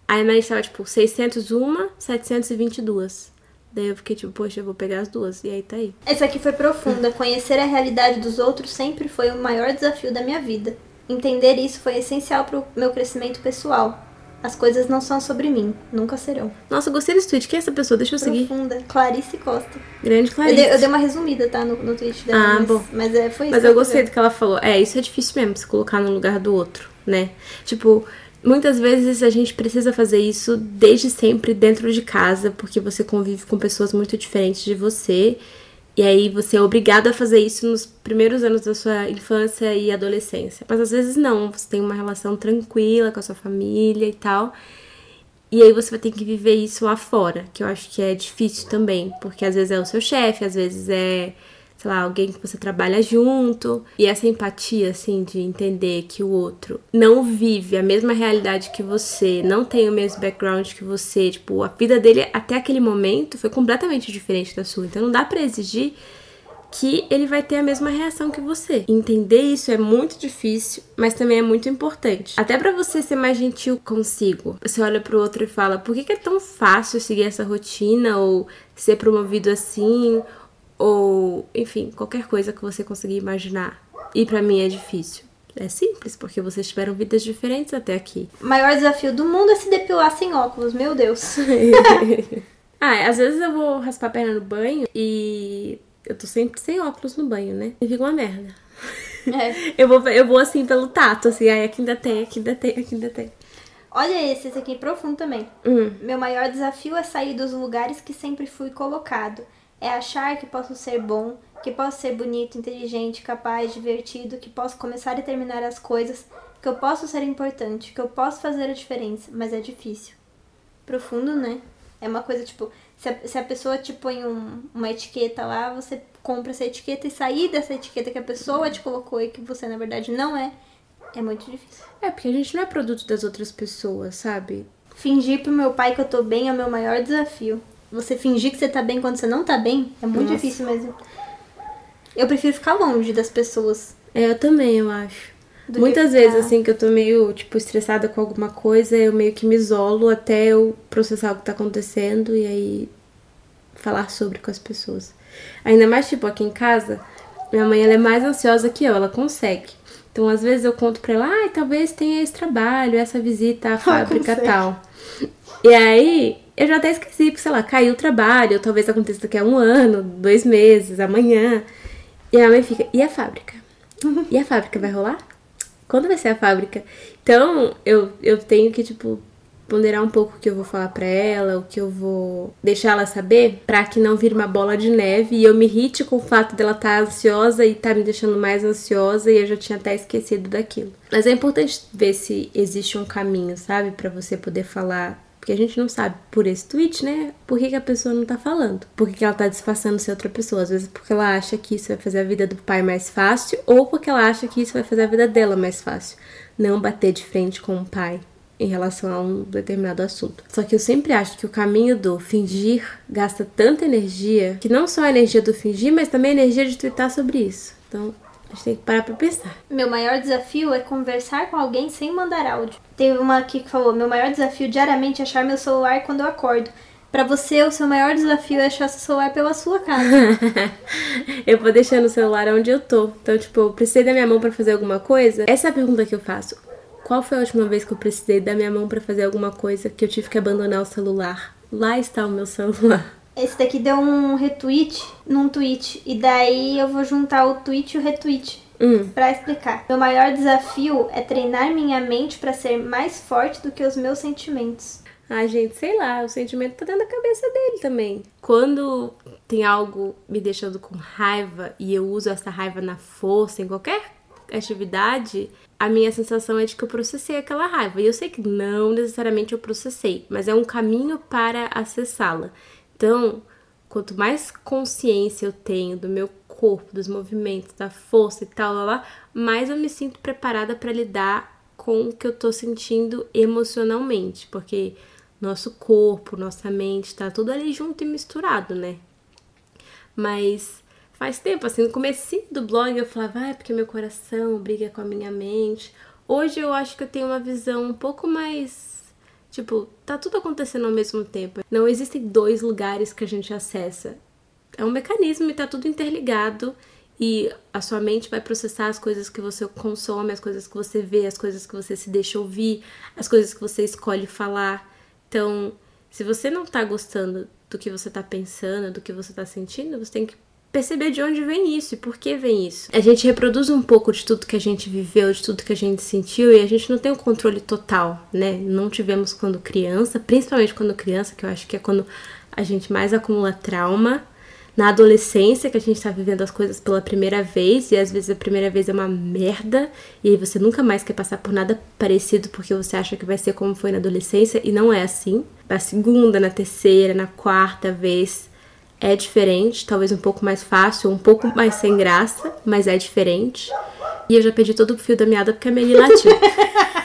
Aí a minha lente tava tipo 601, 722. Daí eu fiquei tipo, poxa, eu vou pegar as duas. E aí tá aí. Essa aqui foi profunda. Conhecer a realidade dos outros sempre foi o maior desafio da minha vida. Entender isso foi essencial para o meu crescimento pessoal. As coisas não são sobre mim, nunca serão. Nossa, eu gostei desse tweet. Quem é essa pessoa? Deixa eu seguir. Profunda. Clarice Costa. Grande Eu Clarice. dei, eu dei uma resumida, tá? No, no tweet dela. Ah, mas, bom. mas é, foi isso. Mas eu gostei do que ela falou. É, isso é difícil mesmo, se colocar no lugar do outro, né? Tipo, muitas vezes a gente precisa fazer isso desde sempre dentro de casa, porque você convive com pessoas muito diferentes de você. E aí você é obrigado a fazer isso nos primeiros anos da sua infância e adolescência. Mas às vezes não, você tem uma relação tranquila com a sua família e tal. E aí você vai ter que viver isso lá fora, que eu acho que é difícil também, porque às vezes é o seu chefe, às vezes é, sei lá, alguém que você trabalha junto. E essa empatia, assim, de entender que o outro não vive a mesma realidade que você, não tem o mesmo background que você, tipo, a vida dele até aquele momento foi completamente diferente da sua. Então não dá pra exigir que ele vai ter a mesma reação que você. Entender isso é muito difícil, mas também é muito importante. Até pra você ser mais gentil consigo. Você olha pro outro e fala: "Por que, que é tão fácil seguir essa rotina ou ser promovido assim?" Ou, enfim, qualquer coisa que você conseguir imaginar. E pra mim é difícil. É simples, porque vocês tiveram vidas diferentes até aqui. O maior desafio do mundo é se depilar sem óculos, meu Deus. ah, às vezes eu vou raspar a perna no banho e eu tô sempre sem óculos no banho, né? E fica uma merda. É. Eu vou, eu vou assim pelo tato, assim, ai, aqui ainda tem, aqui ainda tem, aqui ainda tem. Olha esse, esse aqui é profundo também. Hum. Meu maior desafio é sair dos lugares que sempre fui colocado. É achar que posso ser bom, que posso ser bonito, inteligente, capaz, divertido, que posso começar e terminar as coisas, que eu posso ser importante, que eu posso fazer a diferença, mas é difícil. Profundo, né? É uma coisa tipo, se a, se a pessoa te põe um- uma etiqueta lá, você compra essa etiqueta e sair dessa etiqueta que a pessoa te colocou e que você na verdade não é, é muito difícil. É, porque a gente não é produto das outras pessoas, sabe? Fingir pro meu pai que eu tô bem é o meu maior desafio. Você fingir que você tá bem quando você não tá bem é muito Nossa. difícil mesmo. Eu prefiro ficar longe das pessoas. É, eu também, eu acho. Do Muitas ficar- vezes, assim, que eu tô meio, tipo, estressada com alguma coisa, eu meio que me isolo até eu processar o que tá acontecendo e aí falar sobre com as pessoas. Ainda mais, tipo, aqui em casa, minha mãe, ela é mais ansiosa que eu, ela consegue. Então, às vezes eu conto pra ela, ai, talvez tenha esse trabalho, essa visita à fábrica tal. E aí, eu já até esqueci, porque, sei lá, caiu o trabalho, talvez aconteça daqui a um ano, dois meses, amanhã. E a mãe fica, e a fábrica? E a fábrica vai rolar? Quando vai ser a fábrica? Então, eu, eu tenho que, tipo, ponderar um pouco o que eu vou falar pra ela, o que eu vou deixar ela saber, pra que não vire uma bola de neve e eu me irrite com o fato dela estar ansiosa e tá me deixando mais ansiosa e eu já tinha até esquecido daquilo. Mas é importante ver se existe um caminho, sabe, Pra você poder falar porque a gente não sabe por esse tweet, né? Por que, que a pessoa não tá falando? Por que, que ela tá disfarçando ser outra pessoa? Às vezes porque ela acha que isso vai fazer a vida do pai mais fácil, ou porque ela acha que isso vai fazer a vida dela mais fácil. Não bater de frente com o pai em relação a um determinado assunto. Só que eu sempre acho que o caminho do fingir gasta tanta energia, que não só a energia do fingir, mas também a energia de twittar sobre isso. Então, a gente tem que parar pra pensar. Meu maior desafio é conversar com alguém sem mandar áudio. Teve uma aqui que falou: Meu maior desafio diariamente é achar meu celular quando eu acordo. Pra você, o seu maior desafio é achar seu celular pela sua casa. eu vou deixando o celular onde eu tô. Então, tipo, eu precisei da minha mão pra fazer alguma coisa? Essa é a pergunta que eu faço. Qual foi a última vez que eu precisei da minha mão pra fazer alguma coisa que eu tive que abandonar o celular? Lá está o meu celular. Esse daqui deu um retweet num tweet. E daí eu vou juntar o tweet e o retweet. Hum. Pra explicar. Meu maior desafio é treinar minha mente pra ser mais forte do que os meus sentimentos. Ah, gente, sei lá, o sentimento tá dentro da cabeça dele também. Quando tem algo me deixando com raiva e eu uso essa raiva na força, em qualquer atividade, a minha sensação é de que eu processei aquela raiva. E eu sei que não necessariamente eu processei, mas é um caminho para acessá-la. Então, quanto mais consciência eu tenho do meu corpo, dos movimentos, da força e tal, lá, lá, mais eu me sinto preparada para lidar com o que eu tô sentindo emocionalmente, porque nosso corpo, nossa mente, tá tudo ali junto e misturado, né? Mas faz tempo, assim, no começo do blog eu falava, ah, é porque meu coração briga com a minha mente. Hoje eu acho que eu tenho uma visão um pouco mais Tipo, tá tudo acontecendo ao mesmo tempo. Não existem dois lugares que a gente acessa. É um mecanismo e tá tudo interligado. E a sua mente vai processar as coisas que você consome, as coisas que você vê, as coisas que você se deixa ouvir, as coisas que você escolhe falar. Então, se você não tá gostando do que você tá pensando, do que você tá sentindo, você tem que perceber de onde vem isso e por que vem isso. A gente reproduz um pouco de tudo que a gente viveu, de tudo que a gente sentiu e a gente não tem o controle total, né? Não tivemos quando criança, principalmente quando criança, que eu acho que é quando a gente mais acumula trauma. Na adolescência, que a gente tá vivendo as coisas pela primeira vez, e às vezes a primeira vez é uma merda, e aí você nunca mais quer passar por nada parecido porque você acha que vai ser como foi na adolescência, e não é assim. Na segunda, na terceira, na quarta vez, é diferente, talvez um pouco mais fácil, um pouco mais sem graça, mas é diferente. E eu já perdi todo o fio da meada porque a Meli latiu.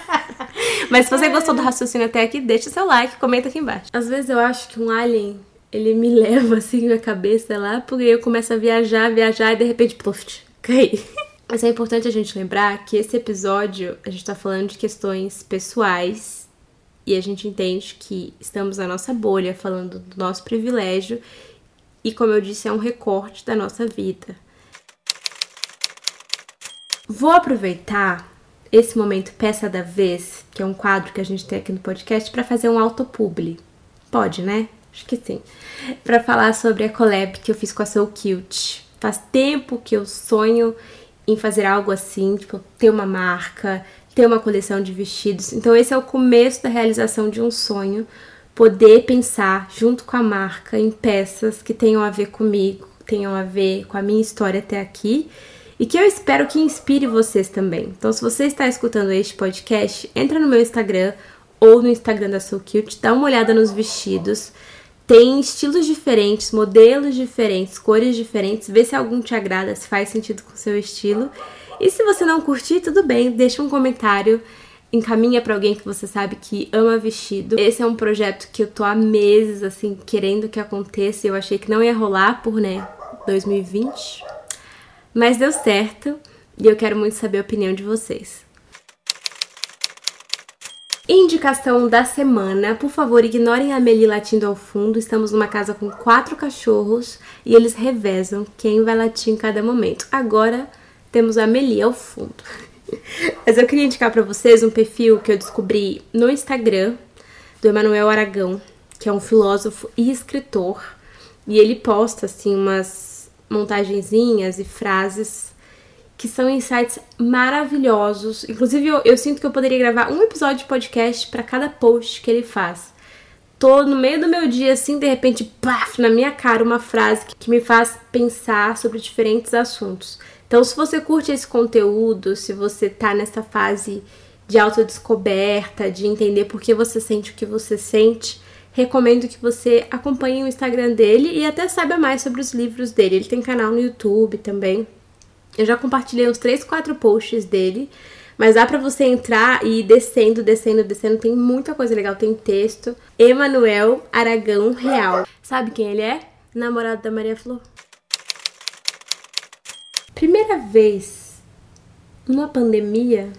mas se você gostou do raciocínio até aqui, deixa seu like, comenta aqui embaixo. Às vezes eu acho que um alien, ele me leva assim na cabeça lá, porque eu começo a viajar, viajar e de repente, pluft, caí. Mas é importante a gente lembrar que esse episódio a gente tá falando de questões pessoais e a gente entende que estamos na nossa bolha falando do nosso privilégio e, como eu disse, é um recorte da nossa vida. Vou aproveitar esse momento peça da vez, que é um quadro que a gente tem aqui no podcast, para fazer um autopubli. Pode, né? Acho que sim. Para falar sobre a collab que eu fiz com a Soul Cute. faz tempo que eu sonho em fazer algo assim, tipo, ter uma marca, ter uma coleção de vestidos. Então esse é o começo da realização de um sonho, poder pensar junto com a marca em peças que tenham a ver comigo, tenham a ver com a minha história até aqui e que eu espero que inspire vocês também. Então se você está escutando este podcast, entra no meu Instagram ou no Instagram da Soul Cute, dá uma olhada nos vestidos. Tem estilos diferentes, modelos diferentes, cores diferentes, vê se algum te agrada, se faz sentido com o seu estilo. E se você não curtir, tudo bem, deixa um comentário, encaminha para alguém que você sabe que ama vestido. Esse é um projeto que eu tô há meses assim querendo que aconteça, eu achei que não ia rolar por, né, 2020. Mas deu certo e eu quero muito saber a opinião de vocês. Indicação da semana, por favor, ignorem a Meli latindo ao fundo. Estamos numa casa com quatro cachorros e eles revezam quem vai latir em cada momento. Agora temos a Meli ao fundo. Mas eu queria indicar para vocês um perfil que eu descobri no Instagram do Emanuel Aragão, que é um filósofo e escritor, e ele posta assim umas montagenzinhas e frases que são insights maravilhosos. Inclusive, eu, eu sinto que eu poderia gravar um episódio de podcast para cada post que ele faz. Tô no meio do meu dia, assim, de repente, paf, na minha cara, uma frase que, que me faz pensar sobre diferentes assuntos. Então, se você curte esse conteúdo, se você tá nessa fase de autodescoberta, de entender por que você sente o que você sente, recomendo que você acompanhe o Instagram dele e até saiba mais sobre os livros dele. Ele tem canal no YouTube também. Eu já compartilhei uns 3, 4 posts dele, mas dá para você entrar e ir descendo, descendo, descendo. Tem muita coisa legal, tem texto. Emanuel Aragão Real. Sabe quem ele é? Namorado da Maria Flor. Primeira vez numa pandemia,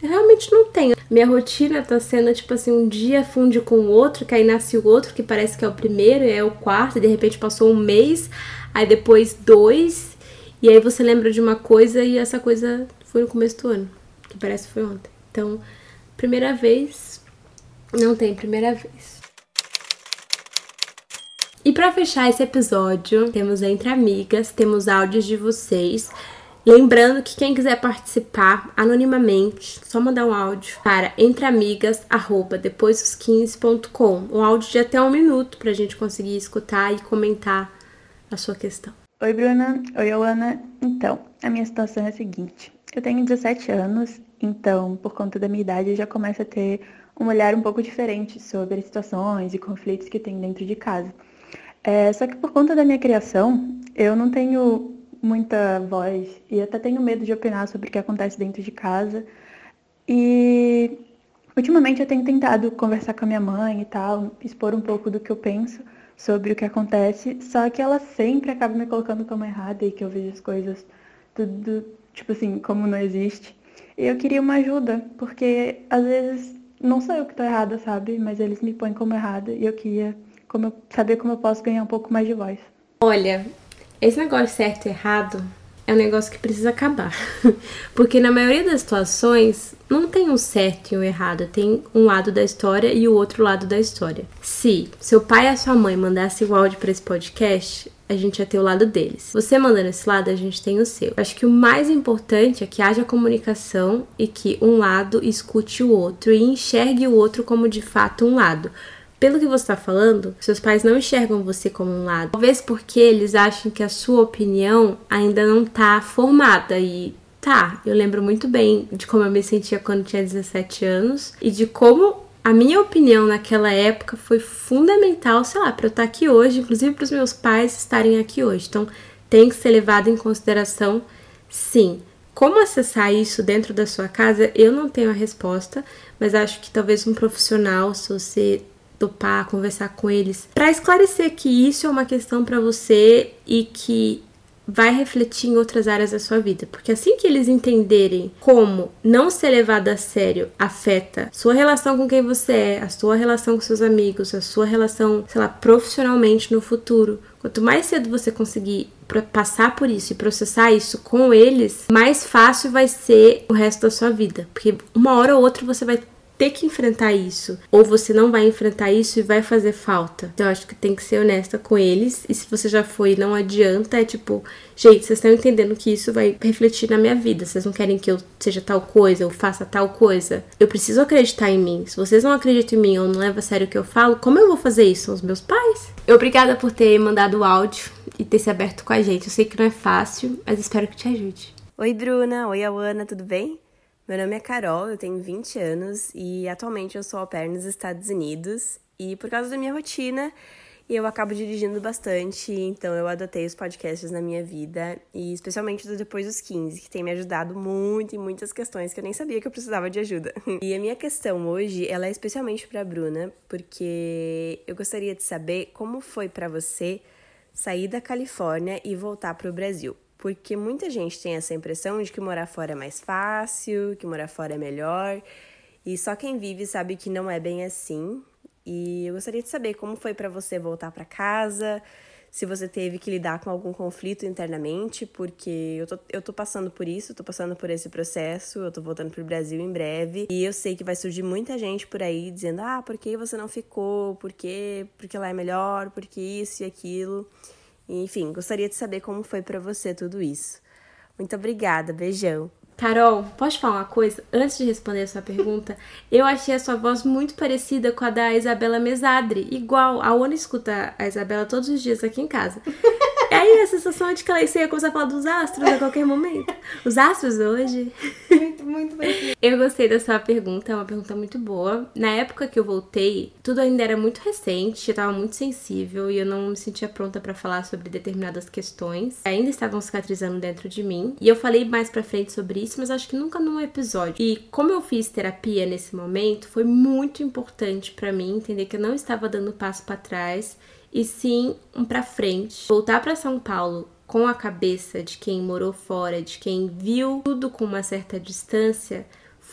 eu realmente não tenho. Minha rotina tá sendo tipo assim: um dia funde com o outro, que aí nasce o outro, que parece que é o primeiro, é o quarto, e de repente passou um mês, aí depois dois, e aí você lembra de uma coisa e essa coisa foi no começo do ano, que parece que foi ontem. Então, primeira vez, não tem primeira vez. E para fechar esse episódio, temos Entre Amigas, temos áudios de vocês. Lembrando que quem quiser participar anonimamente, só mandar um áudio para entreamigas@depoisdos15.com, um áudio de até um minuto para a gente conseguir escutar e comentar a sua questão. Oi, Bruna. Oi, Ana. Então, a minha situação é a seguinte: eu tenho 17 anos, então, por conta da minha idade, eu já começo a ter um olhar um pouco diferente sobre as situações e conflitos que tem dentro de casa. É, só que por conta da minha criação, eu não tenho muita voz e até tenho medo de opinar sobre o que acontece dentro de casa. E ultimamente eu tenho tentado conversar com a minha mãe e tal, expor um pouco do que eu penso sobre o que acontece, só que ela sempre acaba me colocando como errada e que eu vejo as coisas tudo, tipo assim, como não existe. E eu queria uma ajuda, porque às vezes não sou eu que tô errada, sabe? Mas eles me põem como errada e eu queria como eu, saber como eu posso ganhar um pouco mais de voz. Olha, esse negócio certo e errado é um negócio que precisa acabar. Porque na maioria das situações não tem um certo e um errado, tem um lado da história e o outro lado da história. Se seu pai e a sua mãe mandassem o áudio para esse podcast, a gente ia ter o lado deles. Você mandando esse lado, a gente tem o seu. Acho que o mais importante é que haja comunicação e que um lado escute o outro e enxergue o outro como de fato um lado pelo que você está falando, seus pais não enxergam você como um lado. Talvez porque eles acham que a sua opinião ainda não está formada e tá, eu lembro muito bem de como eu me sentia quando tinha 17 anos e de como a minha opinião naquela época foi fundamental, sei lá, para eu estar aqui hoje, inclusive para os meus pais estarem aqui hoje. Então, tem que ser levado em consideração, sim. Como acessar isso dentro da sua casa, eu não tenho a resposta, mas acho que talvez um profissional, se você topar, conversar com eles, para esclarecer que isso é uma questão para você e que vai refletir em outras áreas da sua vida, porque assim que eles entenderem como não ser levado a sério afeta sua relação com quem você é, a sua relação com seus amigos, a sua relação, sei lá, profissionalmente no futuro, quanto mais cedo você conseguir passar por isso e processar isso com eles, mais fácil vai ser o resto da sua vida, porque uma hora ou outra você vai ter que enfrentar isso, ou você não vai enfrentar isso e vai fazer falta. Então eu acho que tem que ser honesta com eles. E se você já foi, não adianta, é tipo, gente, vocês estão entendendo que isso vai refletir na minha vida. Vocês não querem que eu seja tal coisa, ou faça tal coisa. Eu preciso acreditar em mim. Se vocês não acreditam em mim ou não levam a sério o que eu falo, como eu vou fazer isso? São os meus pais? Obrigada por ter mandado o áudio e ter se aberto com a gente. Eu sei que não é fácil, mas espero que te ajude. Oi, Bruna. Oi, Awana, tudo bem? Meu nome é Carol, eu tenho 20 anos e atualmente eu sou au pair nos Estados Unidos. E por causa da minha rotina, eu acabo dirigindo bastante, então eu adotei os podcasts na minha vida, e especialmente do Depois dos 15, que tem me ajudado muito em muitas questões que eu nem sabia que eu precisava de ajuda. E a minha questão hoje, ela é especialmente para Bruna, porque eu gostaria de saber como foi para você sair da Califórnia e voltar para o Brasil. Porque muita gente tem essa impressão de que morar fora é mais fácil, que morar fora é melhor, e só quem vive sabe que não é bem assim. E eu gostaria de saber como foi para você voltar para casa, se você teve que lidar com algum conflito internamente, porque eu tô, eu tô passando por isso, tô passando por esse processo, eu tô voltando pro Brasil em breve, e eu sei que vai surgir muita gente por aí dizendo: ah, por que você não ficou? Por quê? Porque lá é melhor? Porque isso e aquilo. Enfim, gostaria de saber como foi para você tudo isso. Muito obrigada, beijão. Carol, posso falar uma coisa? Antes de responder a sua pergunta, eu achei a sua voz muito parecida com a da Isabela Mesadre. Igual, a Ona escuta a Isabela todos os dias aqui em casa. E aí a sensação é de que ela ia começar a falar dos astros a qualquer momento. Os astros hoje. Muito, muito bem. Eu gostei da sua pergunta, é uma pergunta muito boa. Na época que eu voltei, tudo ainda era muito recente, eu tava muito sensível e eu não me sentia pronta para falar sobre determinadas questões. Ainda estavam cicatrizando dentro de mim. E eu falei mais pra frente sobre isso, mas acho que nunca num episódio. E como eu fiz terapia nesse momento, foi muito importante para mim entender que eu não estava dando passo para trás e sim um para frente. Voltar para São Paulo com a cabeça de quem morou fora, de quem viu tudo com uma certa distância,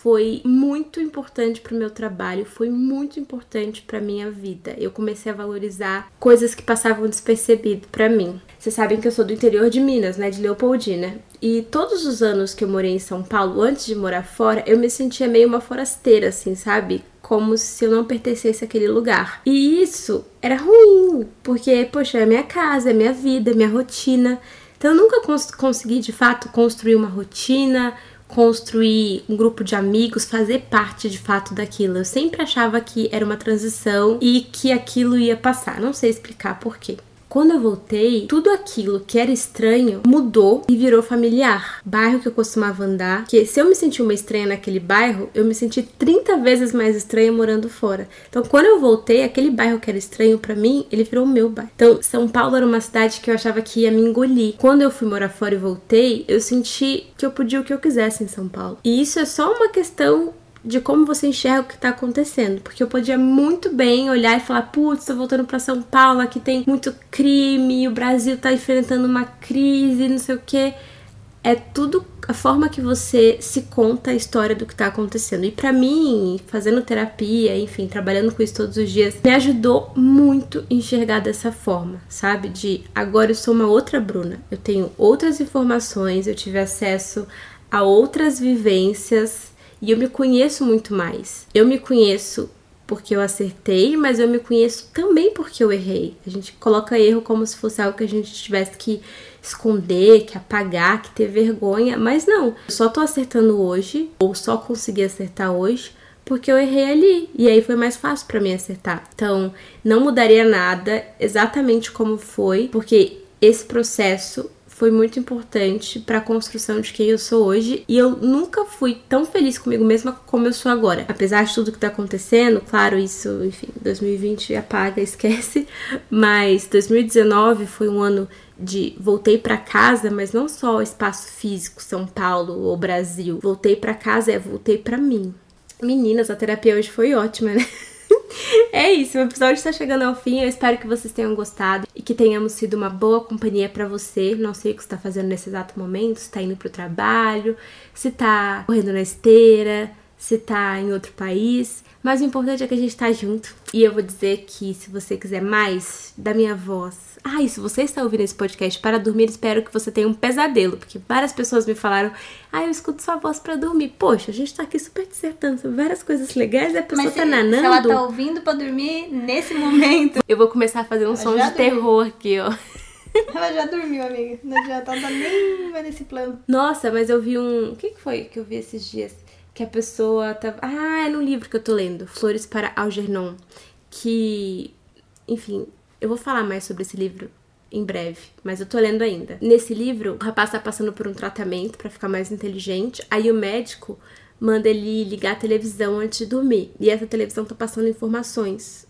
foi muito importante para o meu trabalho, foi muito importante para minha vida. Eu comecei a valorizar coisas que passavam despercebido para mim. Vocês sabem que eu sou do interior de Minas, né, de Leopoldina. E todos os anos que eu morei em São Paulo, antes de morar fora, eu me sentia meio uma forasteira, assim, sabe? Como se eu não pertencesse àquele lugar. E isso era ruim, porque, poxa, é minha casa, é minha vida, é minha rotina. Então eu nunca cons consegui de fato construir uma rotina, construir um grupo de amigos, fazer parte de fato daquilo. Eu sempre achava que era uma transição e que aquilo ia passar. Não sei explicar por quê. Quando eu voltei, tudo aquilo que era estranho mudou e virou familiar. Bairro que eu costumava andar, que se eu me senti uma estranha naquele bairro, eu me senti 30 vezes mais estranha morando fora. Então, quando eu voltei, aquele bairro que era estranho para mim, ele virou o meu bairro. Então, São Paulo era uma cidade que eu achava que ia me engolir. Quando eu fui morar fora e voltei, eu senti que eu podia o que eu quisesse em São Paulo. E isso é só uma questão de como você enxerga o que tá acontecendo. Porque eu podia muito bem olhar e falar: putz, tô voltando para São Paulo, aqui tem muito crime, o Brasil tá enfrentando uma crise, não sei o que. É tudo a forma que você se conta a história do que tá acontecendo. E para mim, fazendo terapia, enfim, trabalhando com isso todos os dias, me ajudou muito enxergar dessa forma, sabe? De agora eu sou uma outra Bruna. Eu tenho outras informações, eu tive acesso a outras vivências e eu me conheço muito mais. Eu me conheço porque eu acertei, mas eu me conheço também porque eu errei. A gente coloca erro como se fosse algo que a gente tivesse que esconder, que apagar, que ter vergonha, mas não. Eu só tô acertando hoje, ou só consegui acertar hoje, porque eu errei ali e aí foi mais fácil para mim acertar. Então, não mudaria nada exatamente como foi, porque esse processo foi muito importante para a construção de quem eu sou hoje e eu nunca fui tão feliz comigo mesma como eu sou agora. Apesar de tudo que tá acontecendo, claro, isso, enfim, 2020 apaga, esquece, mas 2019 foi um ano de voltei para casa, mas não só o espaço físico, São Paulo ou Brasil. Voltei para casa é voltei para mim. Meninas, a terapia hoje foi ótima, né? é isso, o episódio está chegando ao fim. Eu espero que vocês tenham gostado e que tenhamos sido uma boa companhia para você. Não sei o que está fazendo nesse exato momento, se está indo pro trabalho, se está correndo na esteira, se tá em outro país, mas o importante é que a gente tá junto. E eu vou dizer que se você quiser mais da minha voz. Ah, e se você está ouvindo esse podcast para dormir, espero que você tenha um pesadelo, porque várias pessoas me falaram: "Ah, eu escuto sua voz para dormir". Poxa, a gente tá aqui super dissertando sobre várias coisas legais e a pessoa Mas tá se, nanando. se ela tá ouvindo pra dormir nesse momento. Eu vou começar a fazer um som de dormiu. terror aqui, ó. Ela já dormiu, amiga. Não adianta, ela tá nem nesse plano. Nossa, mas eu vi um. O que foi que eu vi esses dias? Que a pessoa tava. Ah, é no livro que eu tô lendo, Flores para Algernon. Que. Enfim, eu vou falar mais sobre esse livro em breve, mas eu tô lendo ainda. Nesse livro, o rapaz tá passando por um tratamento pra ficar mais inteligente. Aí o médico manda ele ligar a televisão antes de dormir. E essa televisão tá passando informações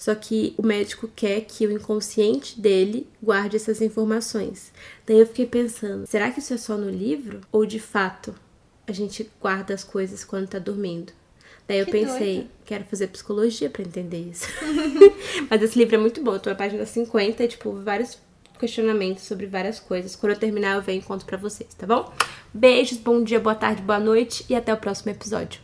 só que o médico quer que o inconsciente dele guarde essas informações. Daí eu fiquei pensando, será que isso é só no livro? Ou de fato a gente guarda as coisas quando tá dormindo? Daí eu Que pensei, doido. quero fazer psicologia pra entender isso. Mas esse livro é muito bom, eu tô na página 50 e, tipo, vários questionamentos sobre várias coisas. Quando eu terminar, eu venho e conto pra vocês, tá bom? Beijos, bom dia, boa tarde, boa noite e até o próximo episódio.